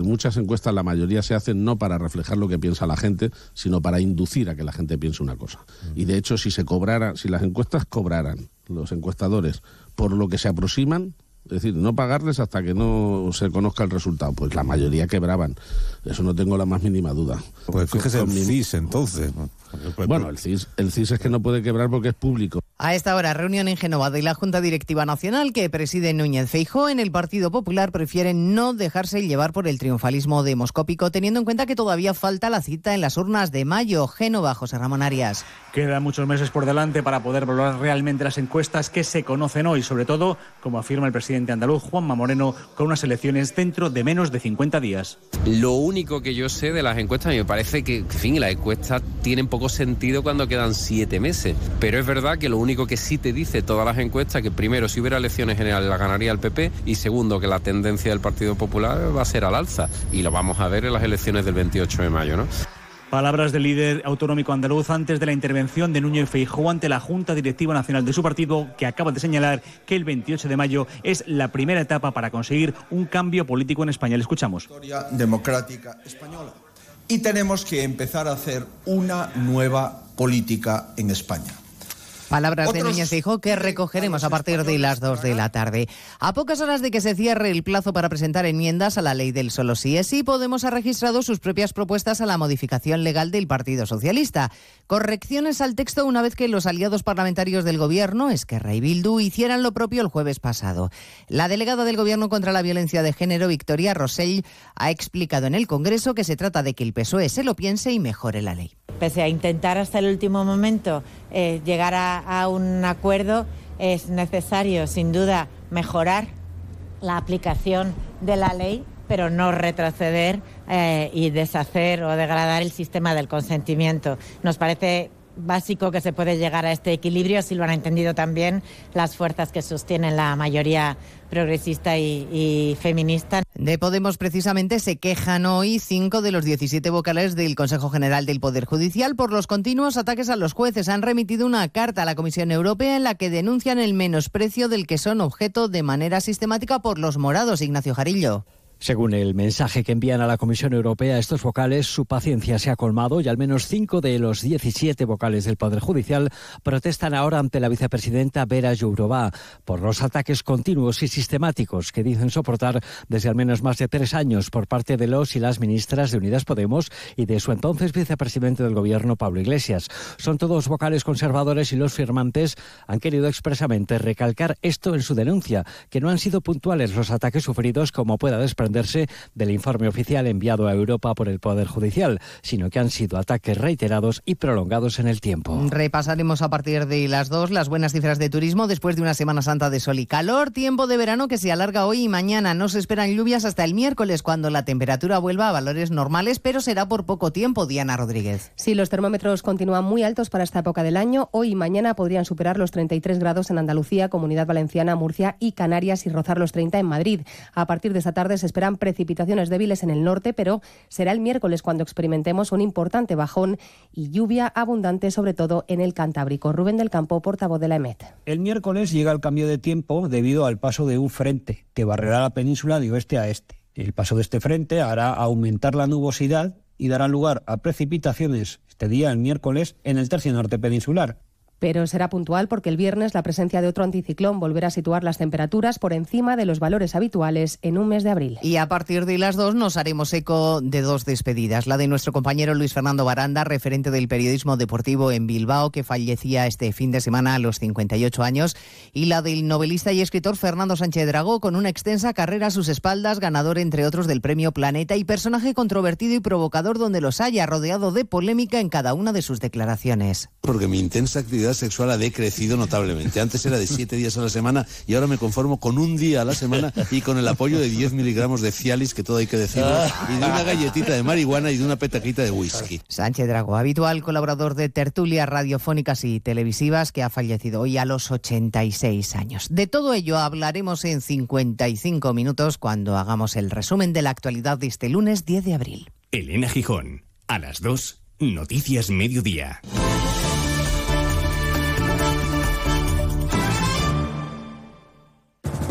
Muchas encuestas, la mayoría se hacen no para reflejar lo que piensa la gente, sino para inducir a que la gente piense una cosa. Y de hecho, si se cobrara, si las encuestas cobraran, los encuestadores, por lo que se aproximan, es decir, no pagarles hasta que no se conozca el resultado. Pues la mayoría quebraban. Eso no tengo la más mínima duda. Pues fíjese el CIS entonces. Bueno, el CIS, el CIS es que no puede quebrar porque es público. A esta hora, reunión en Genova de la Junta Directiva Nacional que preside Núñez Feijó en el Partido Popular prefieren no dejarse llevar por el triunfalismo demoscópico, teniendo en cuenta que todavía falta la cita en las urnas de mayo. Génova, José Ramón Arias. Quedan muchos meses por delante para poder valorar realmente las encuestas que se conocen hoy, sobre todo, como afirma el presidente andaluz Juanma Moreno, con unas elecciones dentro de menos de 50 días. Lo único que yo sé de las encuestas, me parece que, en fin, las encuestas tienen poco sentido cuando quedan siete meses. Pero es verdad que lo único que sí te dice todas las encuestas, que primero, si hubiera elecciones generales, la ganaría el PP, y segundo, que la tendencia del Partido Popular va a ser al alza. Y lo vamos a ver en las elecciones del 28 de mayo, ¿no? Palabras del líder autonómico andaluz antes de la intervención de Núñez Feijóo ante la Junta Directiva Nacional de su partido, que acaba de señalar que el 28 de mayo es la primera etapa para conseguir un cambio político en España. Le escuchamos. Historia democrática española. Y tenemos que empezar a hacer una nueva política en España. Palabras de Núñez dijo que recogeremos a partir de las 2 de la tarde. A pocas horas de que se cierre el plazo para presentar enmiendas a la ley del solo sí es sí, Podemos ha registrado sus propias propuestas a la modificación legal del Partido Socialista. Correcciones al texto una vez que los aliados parlamentarios del Gobierno, Esquerra y Bildu, hicieran lo propio el jueves pasado. La delegada del Gobierno contra la violencia de género, Victoria Rosell, ha explicado en el Congreso que se trata de que el PSOE se lo piense y mejore la ley. Pese a intentar hasta el último momento eh, llegar a, a un acuerdo, es necesario, sin duda, mejorar la aplicación de la ley, pero no retroceder eh, y deshacer o degradar el sistema del consentimiento. Nos parece básico que se puede llegar a este equilibrio, si lo han entendido también las fuerzas que sostienen la mayoría progresista y, y, feminista. De Podemos precisamente se quejan hoy cinco de los 17 vocales del Consejo General del Poder Judicial por los continuos ataques a los jueces. Han remitido una carta a la Comisión Europea en la que denuncian el menosprecio del que son objeto de manera sistemática por los morados. Ignacio Jarillo. Según el mensaje que envían a la Comisión Europea, estos vocales, su paciencia se ha colmado y al menos cinco de los 17 vocales del Poder Judicial protestan ahora ante la vicepresidenta Vera Jourova por los ataques continuos y sistemáticos que dicen soportar desde al menos más de tres años por parte de los y las ministras de Unidas Podemos y de su entonces vicepresidente del Gobierno, Pablo Iglesias. Son todos vocales conservadores y los firmantes han querido expresamente recalcar esto en su denuncia, que no han sido puntuales los ataques sufridos como pueda desprender sorprenderse del informe oficial enviado a Europa por el Poder Judicial, sino que han sido ataques reiterados y prolongados en el tiempo. Repasaremos a partir de las dos las buenas cifras de turismo después de una Semana Santa de sol y calor, tiempo de verano que se alarga hoy y mañana. No se esperan lluvias hasta el miércoles cuando la temperatura vuelva a valores normales, pero será por poco tiempo, Diana Rodríguez. Sí, los termómetros continúan muy altos para esta época del año. Hoy y mañana podrían superar los 33 grados en Andalucía, Comunidad Valenciana, Murcia y Canarias y rozar los 30 en Madrid. A partir de esta tarde se esperan precipitaciones débiles en el norte, pero será el miércoles cuando experimentemos un importante bajón y lluvia abundante, sobre todo en el Cantábrico. Rubén del Campo, portavoz de la EMET. El miércoles llega el cambio de tiempo debido al paso de un frente que barrerá la península de oeste a este. El paso de este frente hará aumentar la nubosidad y dará lugar a precipitaciones este día, el miércoles, en el tercio norte peninsular pero será puntual porque el viernes la presencia de otro anticiclón volverá a situar las temperaturas por encima de los valores habituales en un mes de abril. Y a partir de las dos nos haremos eco de dos despedidas. La de nuestro compañero Luis Fernando Baranda, referente del periodismo deportivo en Bilbao, que fallecía este fin de semana a los 58 años, y la del novelista y escritor Fernando Sánchez Dragó, con una extensa carrera a sus espaldas, ganador entre otros del premio Planeta y personaje controvertido y provocador donde los haya, rodeado de polémica en cada una de sus declaraciones. Porque mi intensa actividad sexual ha decrecido notablemente. Antes era de siete días a la semana y ahora me conformo con un día a la semana y con el apoyo de 10 miligramos de Cialis, que todo hay que decirlo, y de una galletita de marihuana y de una petaquita de whisky. Sánchez Drago, habitual colaborador de tertulias radiofónicas y televisivas que ha fallecido hoy a los 86 años. De todo ello hablaremos en 55 minutos cuando hagamos el resumen de la actualidad de este lunes 10 de abril. Elena Gijón, a las 2, Noticias Mediodía.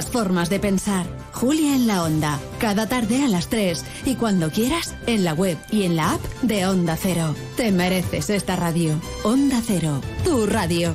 formas de pensar. Julia en la Onda, cada tarde a las 3 y cuando quieras en la web y en la app de Onda Cero. Te mereces esta radio. Onda Cero, tu radio.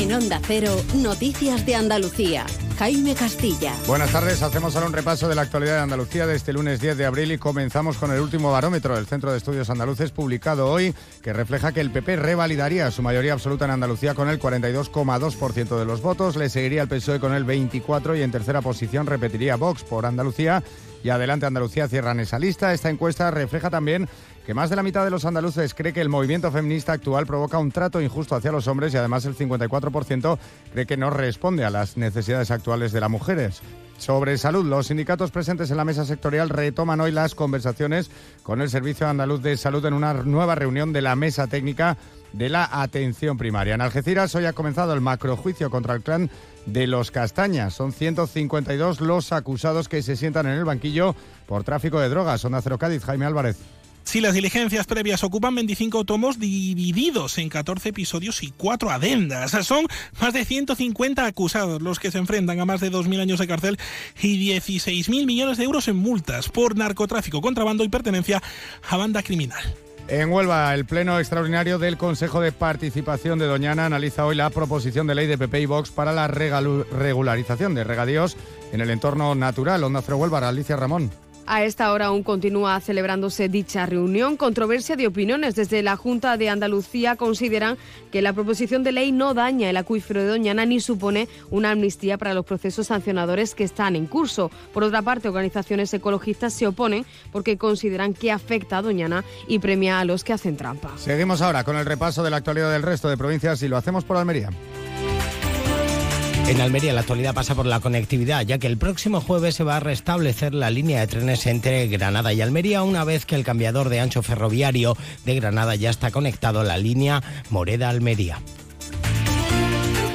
En Onda Cero, Noticias de Andalucía. Jaime Castilla. Buenas tardes, hacemos ahora un repaso de la actualidad de Andalucía de este lunes 10 de abril y comenzamos con el último barómetro del Centro de Estudios Andaluces publicado hoy que refleja que el PP revalidaría su mayoría absoluta en Andalucía con el 42,2% de los votos, le seguiría el PSOE con el 24% y en tercera posición repetiría Vox por Andalucía y Adelante Andalucía cierran esa lista. Esta encuesta refleja también que más de la mitad de los andaluces cree que el movimiento feminista actual provoca un trato injusto hacia los hombres y además el 54% cree que no responde a las necesidades actuales de las mujeres. Sobre salud, los sindicatos presentes en la mesa sectorial retoman hoy las conversaciones con el Servicio Andaluz de Salud en una nueva reunión de la mesa técnica de la atención primaria. En Algeciras hoy ha comenzado el macrojuicio contra el clan de los Castañas. Son 152 los acusados que se sientan en el banquillo por tráfico de drogas. Son Cero Cádiz, Jaime Álvarez. Si las diligencias previas ocupan 25 tomos divididos en 14 episodios y 4 adendas, son más de 150 acusados los que se enfrentan a más de 2.000 años de cárcel y 16.000 millones de euros en multas por narcotráfico, contrabando y pertenencia a banda criminal. En Huelva, el Pleno Extraordinario del Consejo de Participación de Doñana analiza hoy la proposición de ley de PP y Vox para la regularización de regadíos en el entorno natural. Onda Cero Huelva, Alicia Ramón. A esta hora aún continúa celebrándose dicha reunión. Controversia de opiniones. Desde la Junta de Andalucía consideran que la proposición de ley no daña el acuífero de Doñana ni supone una amnistía para los procesos sancionadores que están en curso. Por otra parte, organizaciones ecologistas se oponen porque consideran que afecta a Doñana y premia a los que hacen trampa. Seguimos ahora con el repaso de la actualidad del resto de provincias y lo hacemos por Almería. En Almería la actualidad pasa por la conectividad, ya que el próximo jueves se va a restablecer la línea de trenes entre Granada y Almería, una vez que el cambiador de ancho ferroviario de Granada ya está conectado a la línea Moreda-Almería.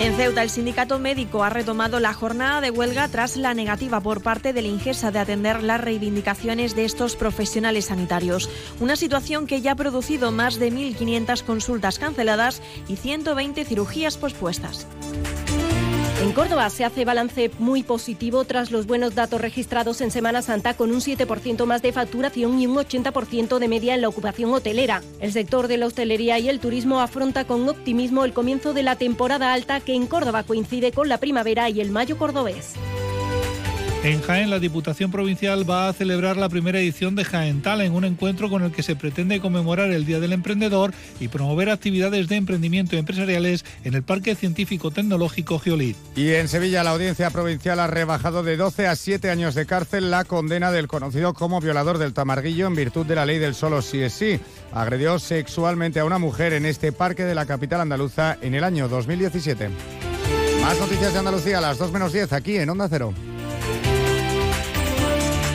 En Ceuta, el sindicato médico ha retomado la jornada de huelga tras la negativa por parte del Ingesa de atender las reivindicaciones de estos profesionales sanitarios. Una situación que ya ha producido más de 1.500 consultas canceladas y 120 cirugías pospuestas. En Córdoba se hace balance muy positivo tras los buenos datos registrados en Semana Santa con un 7% más de facturación y un 80% de media en la ocupación hotelera. El sector de la hostelería y el turismo afronta con optimismo el comienzo de la temporada alta que en Córdoba coincide con la primavera y el mayo cordobés. En Jaén, la Diputación Provincial va a celebrar la primera edición de Jaén en un encuentro con el que se pretende conmemorar el Día del Emprendedor y promover actividades de emprendimiento empresariales en el Parque Científico Tecnológico Geolit. Y en Sevilla, la Audiencia Provincial ha rebajado de 12 a 7 años de cárcel la condena del conocido como violador del Tamarguillo en virtud de la ley del solo sí es sí. Agredió sexualmente a una mujer en este parque de la capital andaluza en el año 2017. Más noticias de Andalucía a las 2 menos 10 aquí en Onda Cero.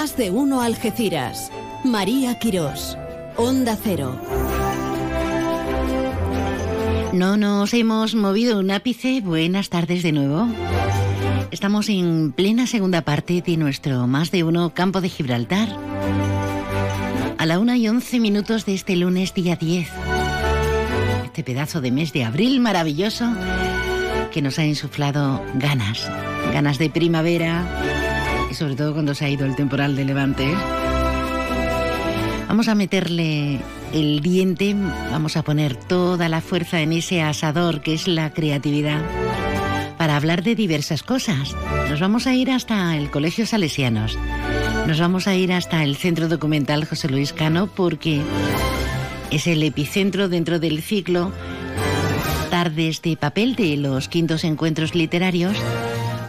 Más de uno Algeciras. María Quirós. Onda Cero. No nos hemos movido un ápice. Buenas tardes de nuevo. Estamos en plena segunda parte de nuestro Más de uno Campo de Gibraltar. A la una y once minutos de este lunes día 10. Este pedazo de mes de abril maravilloso que nos ha insuflado ganas. Ganas de primavera, sobre todo cuando se ha ido el temporal de Levante. Vamos a meterle el diente, vamos a poner toda la fuerza en ese asador que es la creatividad para hablar de diversas cosas. Nos vamos a ir hasta el Colegio Salesianos, nos vamos a ir hasta el Centro Documental José Luis Cano porque es el epicentro dentro del ciclo Tardes de Papel de los quintos encuentros literarios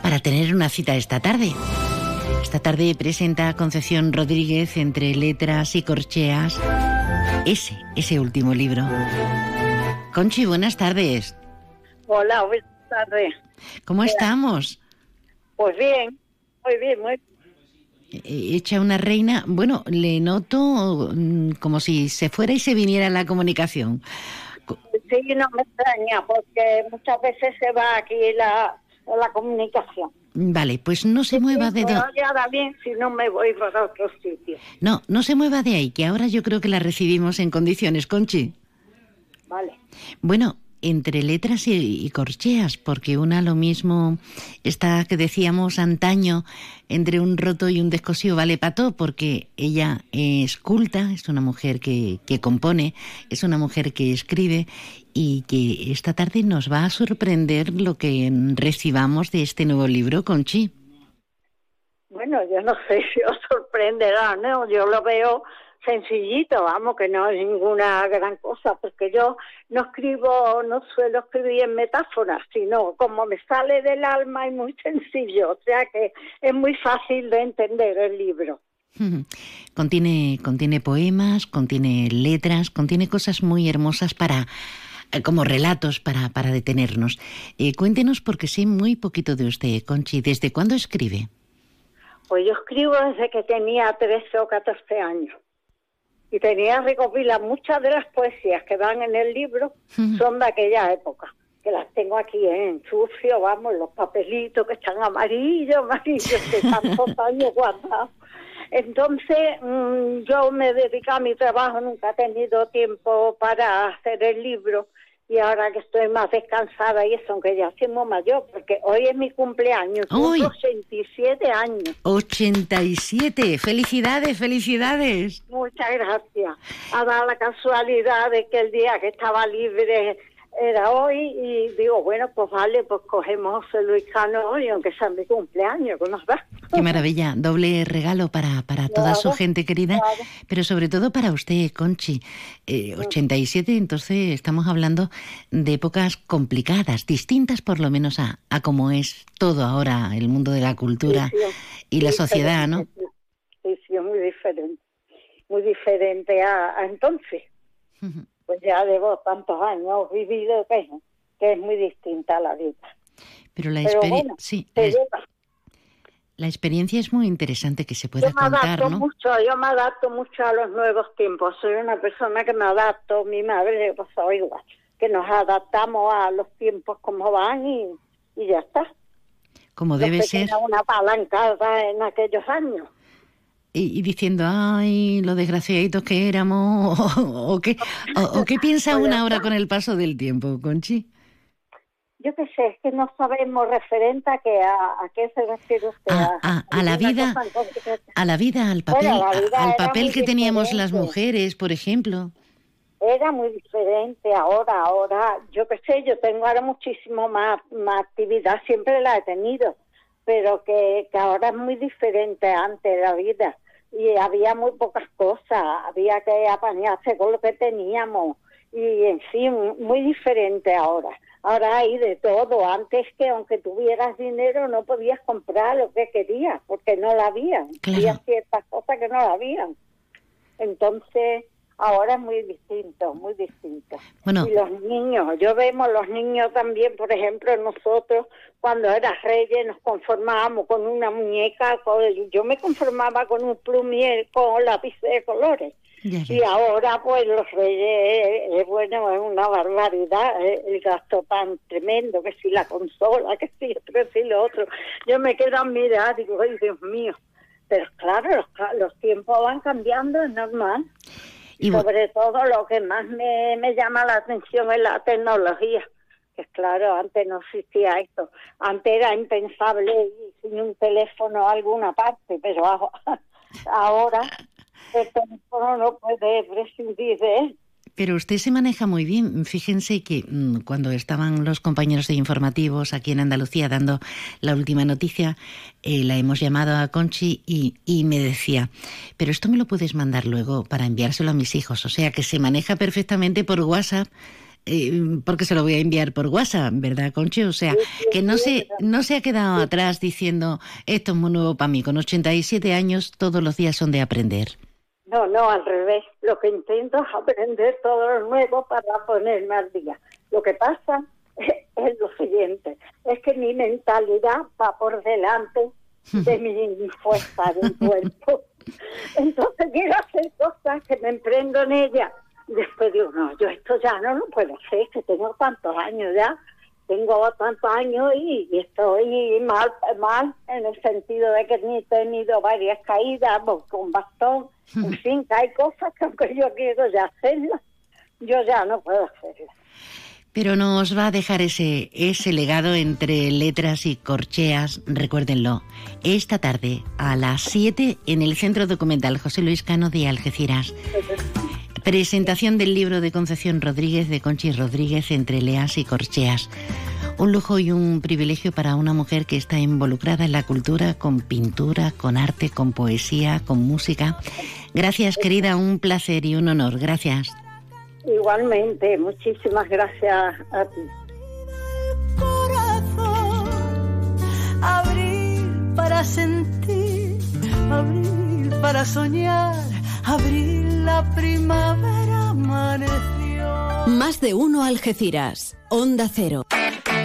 para tener una cita esta tarde. Esta tarde presenta Concepción Rodríguez entre letras y corcheas ese, ese último libro. Conchi, buenas tardes. Hola, buenas tardes. ¿Cómo estamos? Pues bien, muy bien, muy Eh, Hecha una reina. Bueno, le noto mm, como si se fuera y se viniera la comunicación. Sí, no me extraña, porque muchas veces se va aquí la, la comunicación. Vale, pues no se mueva de Me do- oye ahora bien si no me voy para otro sitio. No, no se mueva de ahí, que ahora yo creo que la recibimos en condiciones, Conchi. Vale. Bueno, entre letras y, y corcheas, porque una lo mismo está que decíamos antaño entre un roto y un descosido vale pato, porque ella es culta, es una mujer que, que compone, es una mujer que escribe y que esta tarde nos va a sorprender lo que recibamos de este nuevo libro, Conchi. Bueno, yo no sé si os sorprenderá, ¿no? Yo lo veo sencillito, vamos, que no es ninguna gran cosa, porque yo no escribo, no suelo escribir en metáforas, sino como me sale del alma y muy sencillo, o sea que es muy fácil de entender el libro. Contiene, contiene poemas, contiene letras, contiene cosas muy hermosas para como relatos para, para detenernos. Eh, cuéntenos, porque sé muy poquito de usted, Conchi. ¿Desde cuándo escribe? Pues yo escribo desde que tenía 13 o 14 años. Y tenía recopilar muchas de las poesías que van en el libro, son de aquella época. Que las tengo aquí en sucio, vamos, los papelitos que están amarillos, amarillos, que tantos años guardados. Entonces, mm, yo me dedico a mi trabajo, nunca he tenido tiempo para hacer el libro y ahora que estoy más descansada y eso, aunque ya soy muy mayor, porque hoy es mi cumpleaños, Uy. 87 años. 87. Felicidades, felicidades. Muchas gracias. Ha dado la casualidad de que el día que estaba libre era hoy y digo, bueno, pues vale, pues cogemos José Luis Cano hoy, aunque sea mi cumpleaños, que nos da. Qué maravilla. Doble regalo para, para toda su gente querida, claro. pero sobre todo para usted, Conchi. Eh, 87, entonces estamos hablando de épocas complicadas, distintas por lo menos a, a cómo es todo ahora el mundo de la cultura Sí, sí, y la sociedad, ¿no? Sí, sí, es muy diferente. Muy diferente a, a entonces. Pues ya llevo tantos años vivido que, que es muy distinta a la vida. Pero la, Pero experi- bueno, sí, se la, experiencia es muy interesante que se pueda Yo me contar, adapto ¿no? mucho, yo me adapto mucho a los nuevos tiempos. Soy una persona que me adapto, mi madre le pasó igual, que nos adaptamos a los tiempos como van y, y ya está. Como debe se ser. queda una palancada en aquellos años. Y, y diciendo, ay, lo desgraciaditos que éramos, o, o qué, o, qué piensa una ahora con el paso del tiempo, Conchi. Yo qué sé, es que no sabemos referente a, que, a, a qué se refiere usted. A, a- a la vida, a la vida, al papel, Bueno, la vida al papel que teníamos las mujeres, por ejemplo. Era muy diferente ahora, ahora, yo qué sé, yo tengo ahora muchísimo más, más actividad, siempre la he tenido, pero que, que ahora es muy diferente antes la vida. Y había muy pocas cosas, había que apañarse con lo que teníamos. Y en fin, muy diferente ahora. Ahora hay de todo. Antes que aunque tuvieras dinero no podías comprar lo que querías, porque no la habían. Claro. Había ciertas cosas que no la habían. Entonces, ahora es muy distinto, muy distinto. Bueno. Y los niños, yo vemos los niños también, por ejemplo, nosotros cuando era reyes nos conformábamos con una muñeca, con- yo me conformaba con un plumier con lápiz de colores. Y ahora, pues, los reyes, eh, bueno, es una barbaridad eh, el gasto tan tremendo, que si la consola, que si esto, que si lo otro. Yo me quedo a mirar, digo, ay, Dios mío. Pero claro, los, los tiempos van cambiando, es normal. Y Sobre todo lo que más me, me llama la atención es la tecnología. Que claro, antes no existía esto. Antes era impensable ir sin un teléfono a alguna parte, pero aho- ahora el teléfono no puede prescindir de él. Pero usted se maneja muy bien. Fíjense que mm, cuando estaban los compañeros de informativos aquí en Andalucía dando la última noticia, eh, la hemos llamado a Conchi y, y me decía, pero esto me lo puedes mandar luego para enviárselo a mis hijos. O sea, que se maneja perfectamente por WhatsApp. eh, porque se lo voy a enviar por WhatsApp, ¿verdad, Conchi? O sea, que no se, no se ha quedado atrás diciendo esto es muy nuevo para mí. Con 87 años todos los días son de aprender. No, no, al revés. Lo que intento es aprender todo lo nuevo para ponerme al día. Lo que pasa es lo siguiente, es que mi mentalidad va por delante de mi fuerza del cuerpo. Entonces quiero hacer cosas que me emprendo en ellas. Y después digo, no, yo esto ya no lo puedo hacer, que tengo tantos años ya, tengo tantos años y, y estoy mal, mal en el sentido de que he tenido varias caídas con bastón. En fin, que hay cosas que aunque yo quiero ya hacerlas, yo ya no puedo hacerlas. Pero nos va a dejar ese, ese legado entre letras y corcheas, recuérdenlo, esta tarde a las 7 en el Centro Documental José Luis Cano de Algeciras. Presentación del libro de Concepción Rodríguez de Conchi Rodríguez entre leas y corcheas. Un lujo y un privilegio para una mujer que está involucrada en la cultura con pintura, con arte, con poesía, con música. Gracias, querida, un placer y un honor. Gracias. Igualmente, muchísimas gracias a ti. Abrir para sentir, abrir para soñar, abrir la primavera amaneció. Más de uno Algeciras. Onda Cero.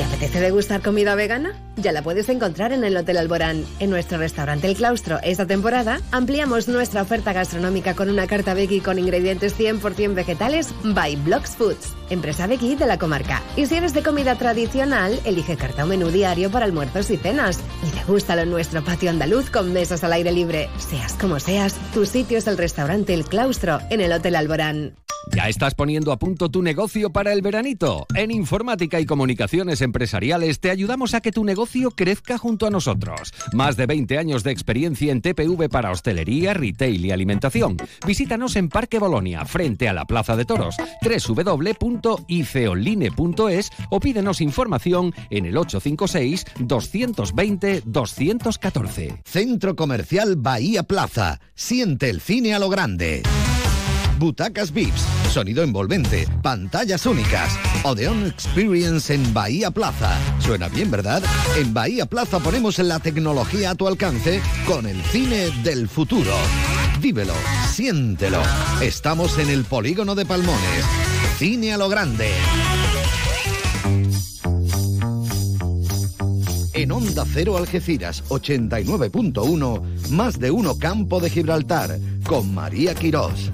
¿Te apetece degustar comida vegana? Ya la puedes encontrar en el Hotel Alborán. En nuestro restaurante El Claustro, esta temporada, ampliamos nuestra oferta gastronómica con una carta veggie con ingredientes 100% vegetales by Blocks Foods, empresa veggie de la comarca. Y si eres de comida tradicional, elige carta o menú diario para almuerzos y cenas. Y degústalo en nuestro patio andaluz con mesas al aire libre. Seas como seas, tu sitio es el restaurante El Claustro en el Hotel Alborán. ¿Ya estás poniendo a punto tu negocio para el veranito? En Informática y Comunicaciones Empresariales te ayudamos a que tu negocio crezca junto a nosotros. Más de 20 años de experiencia en TPV para hostelería, retail y alimentación. Visítanos en Parque Bolonia, frente a la Plaza de Toros, www.iceonline.es o pídenos información en el 856 220 214. Centro Comercial Bahía Plaza. Siente el cine a lo grande. Butacas VIPs, sonido envolvente, pantallas únicas. Odeon Experience en Bahía Plaza. Suena bien, ¿verdad? En Bahía Plaza ponemos la tecnología a tu alcance con el cine del futuro. Vívelo, siéntelo. Estamos en el polígono de Palmones. Cine a lo grande. En Onda Cero Algeciras 89.1, más de uno Campo de Gibraltar, con María Quirós.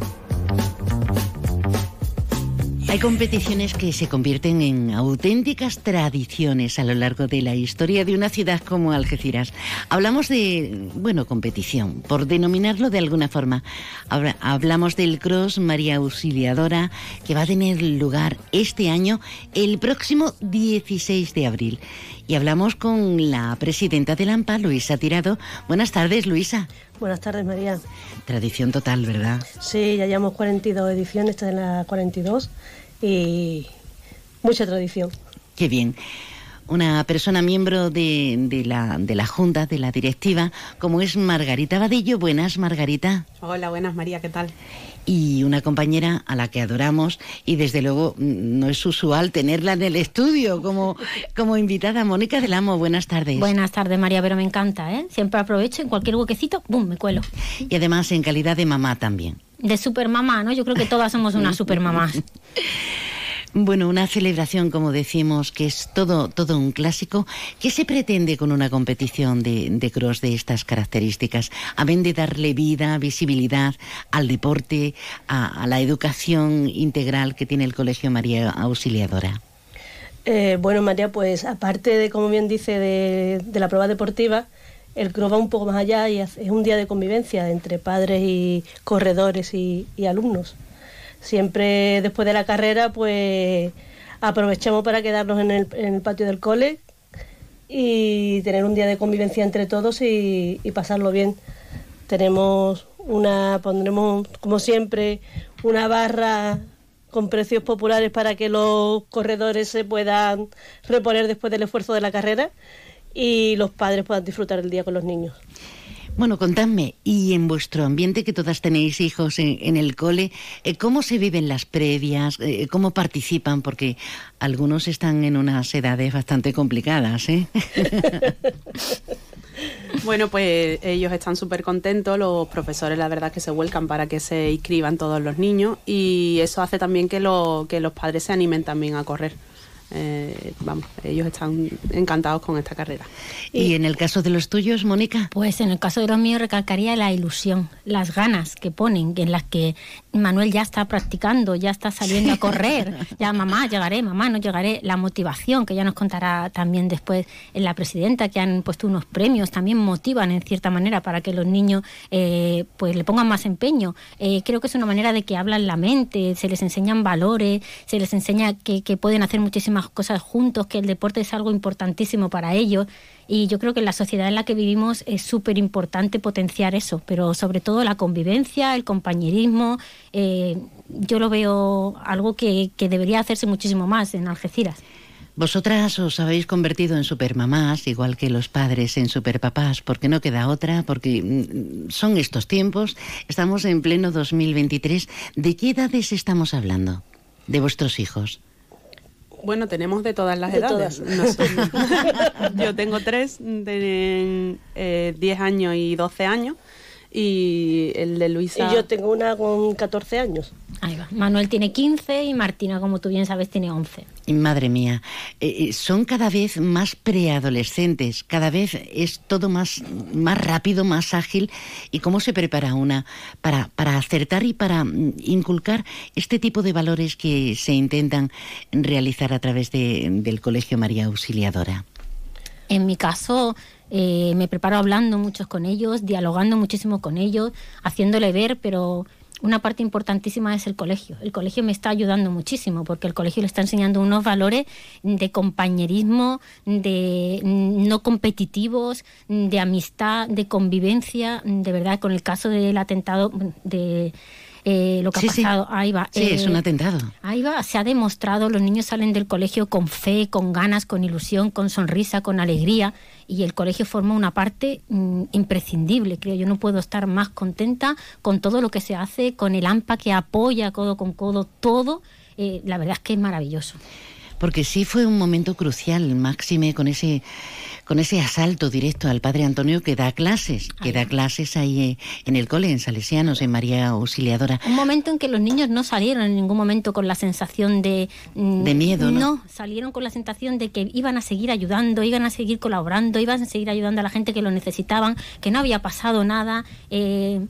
Hay competiciones que se convierten en auténticas tradiciones a lo largo de la historia de una ciudad como Algeciras. Hablamos de, bueno, competición, por denominarlo de alguna forma. Hablamos del Cross María Auxiliadora que va a tener lugar este año, el próximo 16 de abril. Y hablamos con la presidenta del AMPA, Luisa Tirado. Buenas tardes, Luisa. Buenas tardes, María. Tradición total, ¿verdad? Sí, ya llevamos 42 ediciones, esta es la 42 y mucha tradición. Qué bien. Una persona miembro de, de, la, de la Junta, de la directiva, como es Margarita Vadillo. Buenas, Margarita. Hola, buenas, María, ¿qué tal? Y una compañera a la que adoramos y desde luego mm, no es usual tenerla en el estudio como, como invitada. Mónica del Amo, buenas tardes. Buenas tardes, María, pero me encanta, ¿eh? Siempre aprovecho en cualquier huequecito, ¡bum!, me cuelo. Y además en calidad de mamá también. De supermamá, ¿no? Yo creo que todas somos una supermamá. Bueno, una celebración, como decimos, que es todo, todo un clásico. ¿Qué se pretende con una competición de, de cross de estas características? Amén de darle vida, visibilidad al deporte, a, a la educación integral que tiene el Colegio María Auxiliadora. Eh, bueno, María, pues aparte de, como bien dice, de, de la prueba deportiva, el cross va un poco más allá y es un día de convivencia entre padres y corredores y, y alumnos siempre después de la carrera pues aprovechamos para quedarnos en el, en el, patio del cole y tener un día de convivencia entre todos y, y, pasarlo bien. Tenemos una, pondremos como siempre una barra con precios populares para que los corredores se puedan reponer después del esfuerzo de la carrera y los padres puedan disfrutar el día con los niños. Bueno, contadme, y en vuestro ambiente, que todas tenéis hijos en, en el cole, eh, ¿cómo se viven las previas? Eh, ¿Cómo participan? Porque algunos están en unas edades bastante complicadas, ¿eh? Bueno, pues ellos están súper contentos, los profesores la verdad que se vuelcan para que se inscriban todos los niños y eso hace también que, lo, que los padres se animen también a correr. Eh, vamos, ellos están encantados con esta carrera. ¿Y en el caso de los tuyos, Mónica? Pues en el caso de los míos recalcaría la ilusión, las ganas que ponen, en las que Manuel ya está practicando, ya está saliendo a correr, ya mamá, llegaré, mamá, no llegaré, la motivación que ya nos contará también después en la presidenta, que han puesto unos premios, también motivan en cierta manera para que los niños eh, pues le pongan más empeño. Eh, creo que es una manera de que hablan la mente, se les enseñan valores, se les enseña que, que pueden hacer muchísimas cosas juntos, que el deporte es algo importantísimo para ellos y yo creo que en la sociedad en la que vivimos es súper importante potenciar eso, pero sobre todo la convivencia, el compañerismo, eh, yo lo veo algo que, que debería hacerse muchísimo más en Algeciras. Vosotras os habéis convertido en supermamás, igual que los padres en superpapás, porque no queda otra, porque mm, son estos tiempos, estamos en pleno 2023. ¿De qué edades estamos hablando? De vuestros hijos. Bueno, tenemos de todas las De edades. todas. No sé. Yo tengo tres, de eh, 10 años y 12 años. Y el de Luisa. Y yo tengo una con 14 años. Ahí va. Manuel tiene 15 y Martina, como tú bien sabes, tiene 11. Y Madre mía, eh, eh, son cada vez más preadolescentes, cada vez es todo más, más rápido, más ágil. ¿Y cómo se prepara una para, para acertar y para mm, inculcar este tipo de valores que se intentan realizar a través de- del Colegio María Auxiliadora? En mi caso, eh, me preparo hablando mucho con ellos, dialogando muchísimo con ellos, haciéndole ver, pero una parte importantísima es el colegio. El colegio me está ayudando muchísimo porque el colegio le está enseñando unos valores de compañerismo, de no competitivos, de amistad, de convivencia. De verdad, con el caso del atentado de eh, lo que Sí, ha sí. pasado, ahí va. Sí, es eh, un atentado. Ahí va, se ha demostrado, los niños salen del colegio con fe, con ganas, con ilusión, con sonrisa, con alegría y el colegio forma una parte mm, imprescindible, creo. Yo no puedo estar más contenta con todo lo que se hace, con el AMPA que apoya codo con codo todo. Eh, la verdad es que es maravilloso. Porque sí fue un momento crucial, máxime, con ese, con ese asalto directo al padre Antonio que da clases, que da clases ahí eh, en el cole, en Salesianos, en María Auxiliadora. Un momento en que los niños no salieron en ningún momento con la sensación de... mm, De miedo, ¿no? No, salieron con la sensación de que iban a seguir ayudando, iban a seguir colaborando, iban a seguir ayudando a la gente que lo necesitaban, que no había pasado nada. eh,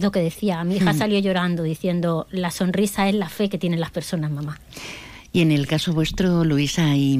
lo que decía, mi hija Hmm. salió llorando diciendo, la sonrisa es la fe que tienen las personas, mamá. Y en el caso vuestro, Luisa y,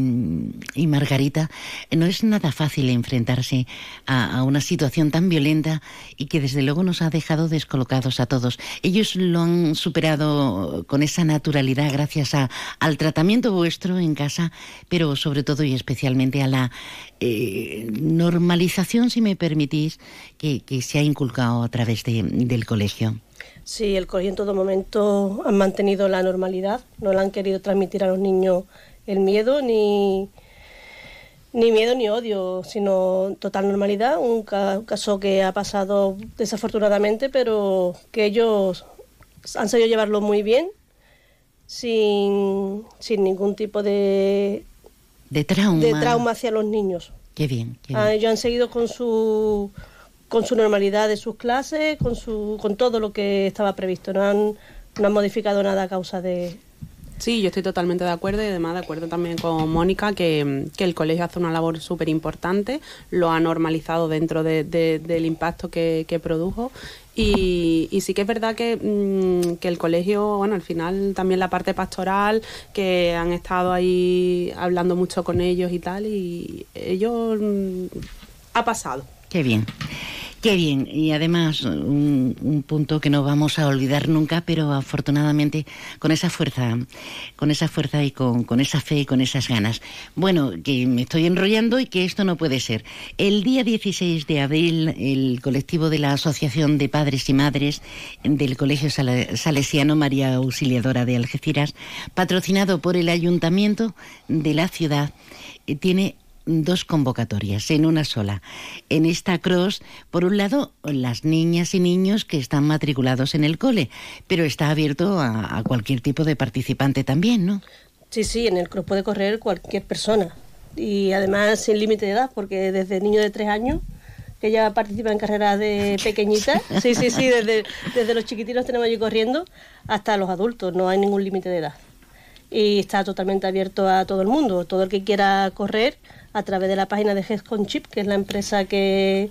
Margarita, no es nada fácil enfrentarse a, una situación tan violenta y que desde luego nos ha dejado descolocados a todos. Ellos lo han superado con esa naturalidad gracias a, al tratamiento vuestro en casa, pero sobre todo y especialmente a la eh, normalización, si me permitís, que, se ha inculcado a través de- del colegio. Sí, el colegio en todo momento han mantenido la normalidad, no le han querido transmitir a los niños el miedo ni, ni miedo ni odio, sino total normalidad, un, ca- un caso que ha pasado desafortunadamente, pero que ellos han sabido llevarlo muy bien, sin, sin ningún tipo de, De trauma. de trauma hacia los niños. Qué bien. qué Ah, ellos han seguido con su con su normalidad de sus clases, con su con todo lo que estaba previsto. No han, no han modificado nada a causa de, Sí, yo estoy totalmente de acuerdo y además de acuerdo también con Mónica que, que el colegio hace una labor súper importante, lo ha normalizado dentro de- de- del impacto que, que produjo y, y sí que es verdad que, mm, que el colegio, bueno, al final también la parte pastoral, que han estado ahí hablando mucho con ellos y tal y ellos mm, ha pasado. Qué bien. Qué bien. Y además, un, un punto que no vamos a olvidar nunca, pero afortunadamente con esa fuerza, con esa fuerza y con, esa fe y con esas ganas. Bueno, que me estoy enrollando y que esto no puede ser. El día 16 de abril, el colectivo de la Asociación de Padres y Madres del Colegio Salesiano María Auxiliadora de Algeciras, patrocinado por el Ayuntamiento de la ciudad, eh, tiene dos convocatorias en una sola. En esta cross, por un lado, las niñas y niños que están matriculados en el cole, pero está abierto a, a cualquier tipo de participante también, ¿no? Sí, sí, en el club puede correr cualquier persona. Y además sin límite de edad, porque desde niños de tres años, que ya participan en carreras de pequeñitas, sí, sí, sí, desde, desde los chiquitinos tenemos allí corriendo hasta los adultos, no hay ningún límite de edad. y está totalmente abierto a todo el mundo. Todo el que quiera correr a través de la página de GESCON Chip, que es la empresa que,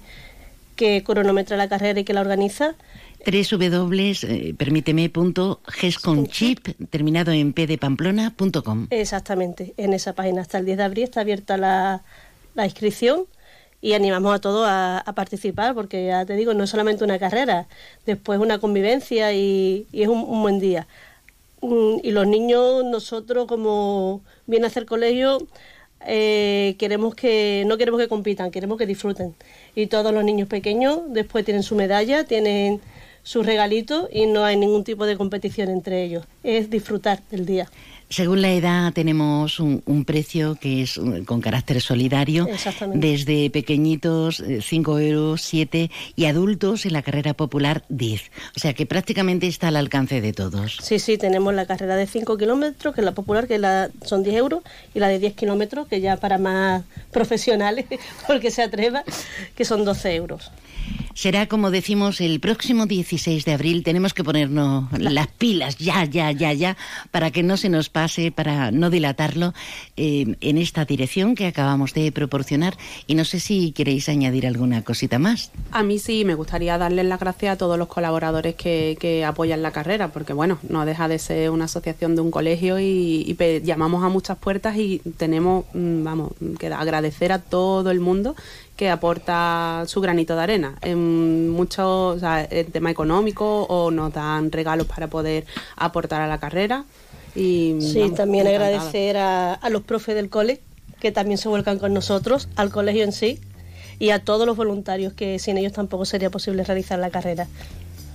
que cronometra la carrera y que la organiza. www.permíteme.gesconchip, terminado en p de pamplona.com. Exactamente, en esa página hasta el 10 de abril está abierta la, la inscripción y animamos a todos a, a, participar porque ya te digo, no es solamente una carrera, después una convivencia y, y es un, un, buen día. Mm, y los niños, nosotros como viene a hacer colegio, eh, queremos que no queremos que compitan, queremos que disfruten. Y todos los niños pequeños después tienen su medalla, tienen su regalito y no hay ningún tipo de competición entre ellos. Es disfrutar del día. Según la edad tenemos un, un, precio que es con carácter solidario, desde pequeñitos 5 euros, 7 y adultos en la carrera popular 10. O sea que prácticamente está al alcance de todos. Sí, sí, tenemos la carrera de 5 kilómetros, que es la popular, que la, son 10 euros, y la de 10 kilómetros, que ya para más profesionales, porque se atreva, que son 12 euros. Será, como decimos, el próximo 16 de abril. Tenemos que ponernos las pilas ya, ya, ya, ya, para que no se nos pase, para no dilatarlo eh, en esta dirección que acabamos de proporcionar. Y no sé si queréis añadir alguna cosita más. A mí sí, me gustaría darles las gracias a todos los colaboradores que, que apoyan la carrera, porque bueno, no deja de ser una asociación de un colegio y, y llamamos a muchas puertas y tenemos, vamos, que agradecer a todo el mundo que aporta su granito de arena. En mucho o sea, el tema económico o nos dan regalos para poder aportar a la carrera. Y, sí, vamos, también agradecer a, a, los profes del cole que también se vuelcan con nosotros, al colegio en sí y a todos los voluntarios que sin ellos tampoco sería posible realizar la carrera.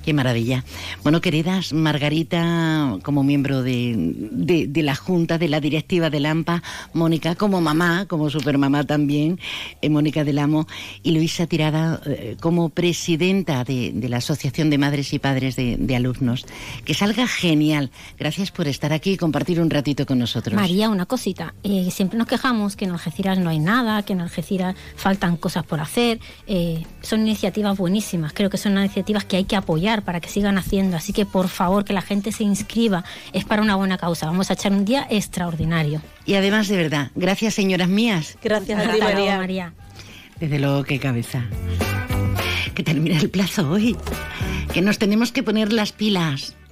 Qué maravilla. Bueno, queridas, Margarita como miembro de, de, la Junta, de la directiva del AMPA, Mónica como mamá, como supermamá también, eh, Mónica del Amo, y Luisa Tirada eh, como presidenta de, de, la Asociación de Madres y Padres de, Alumnos. Que salga genial. Gracias por estar aquí y compartir un ratito con nosotros. María, una cosita. Eh, siempre nos quejamos que en Algeciras no hay nada, que en Algeciras faltan cosas por hacer. son iniciativas buenísimas. Creo que son iniciativas que hay que apoyar para que sigan haciendo. Así que por favor que la gente se inscriba. Es para una buena causa. Vamos a echar un día extraordinario. Y además de verdad, gracias señoras mías. Gracias a ti María. María. Desde luego qué cabeza. Que termine el plazo hoy. Que nos tenemos que poner las pilas.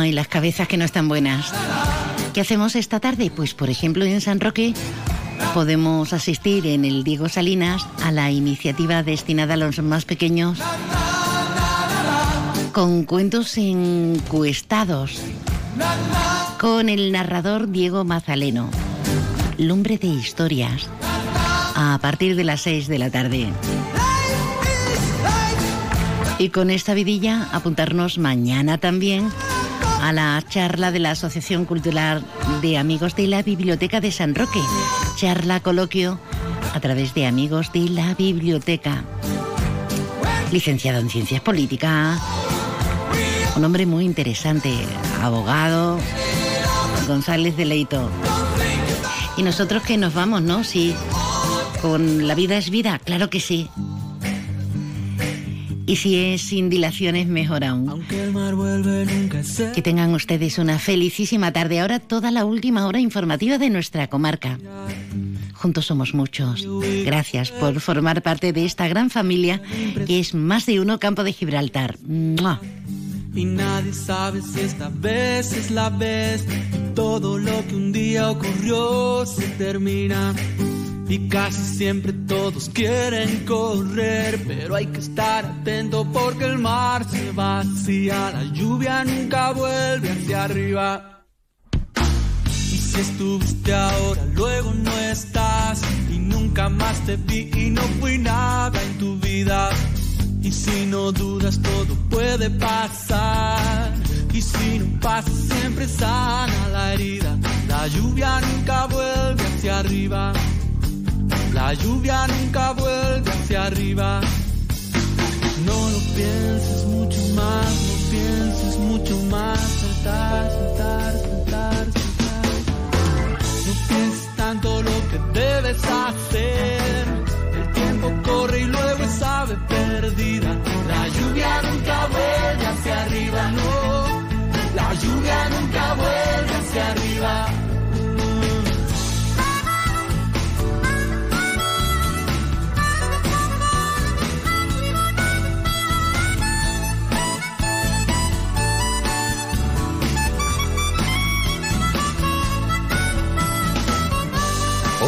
Ay, las cabezas que no están buenas. ¿Qué hacemos esta tarde? Pues, por ejemplo, en San Roque podemos asistir en el Diego Salinas a la iniciativa destinada a los más pequeños con cuentos encuestados con el narrador Diego Mazaleno. Lumbre de historias a partir de las 6 de la tarde. Y con esta vidilla apuntarnos mañana también a la charla de la Asociación Cultural de Amigos de la Biblioteca de San Roque. charla, coloquio, a través de amigos de la biblioteca. Licenciado en Ciencias Políticas, un hombre muy interesante, abogado, González de Leito. Y nosotros que nos vamos, ¿no? Sí. Con la vida es vida, claro que sí. Y si es sin dilaciones, mejor aún. Que tengan ustedes una felicísima tarde. Ahora toda la última hora informativa de nuestra comarca. Juntos somos muchos. Gracias por formar parte de esta gran familia que es más de uno Campo de Gibraltar. ¡Mua! Y nadie sabe si esta vez es la vez. Todo lo que un día ocurrió se termina. Y casi siempre todos quieren correr, pero hay que estar atento porque el mar se vacía, la lluvia nunca vuelve hacia arriba. Y si estuviste ahora, luego no estás, y nunca más te vi y no fui nada en tu vida. Y si no dudas, todo puede pasar. Y si no pasa, siempre sana la herida. La lluvia nunca vuelve hacia arriba. La lluvia nunca vuelve hacia arriba. No lo pienses mucho más, no pienses mucho más. Saltar, saltar, saltar, saltar. No pienses tanto lo que debes hacer. El tiempo corre y luego es ave perdida. La lluvia nunca vuelve hacia arriba, no. La lluvia nunca vuelve hacia arriba.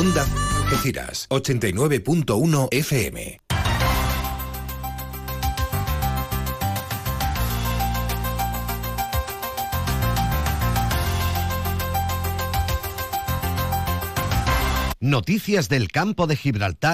Onda Algeciras, 89.1 FM. Noticias del campo de Gibraltar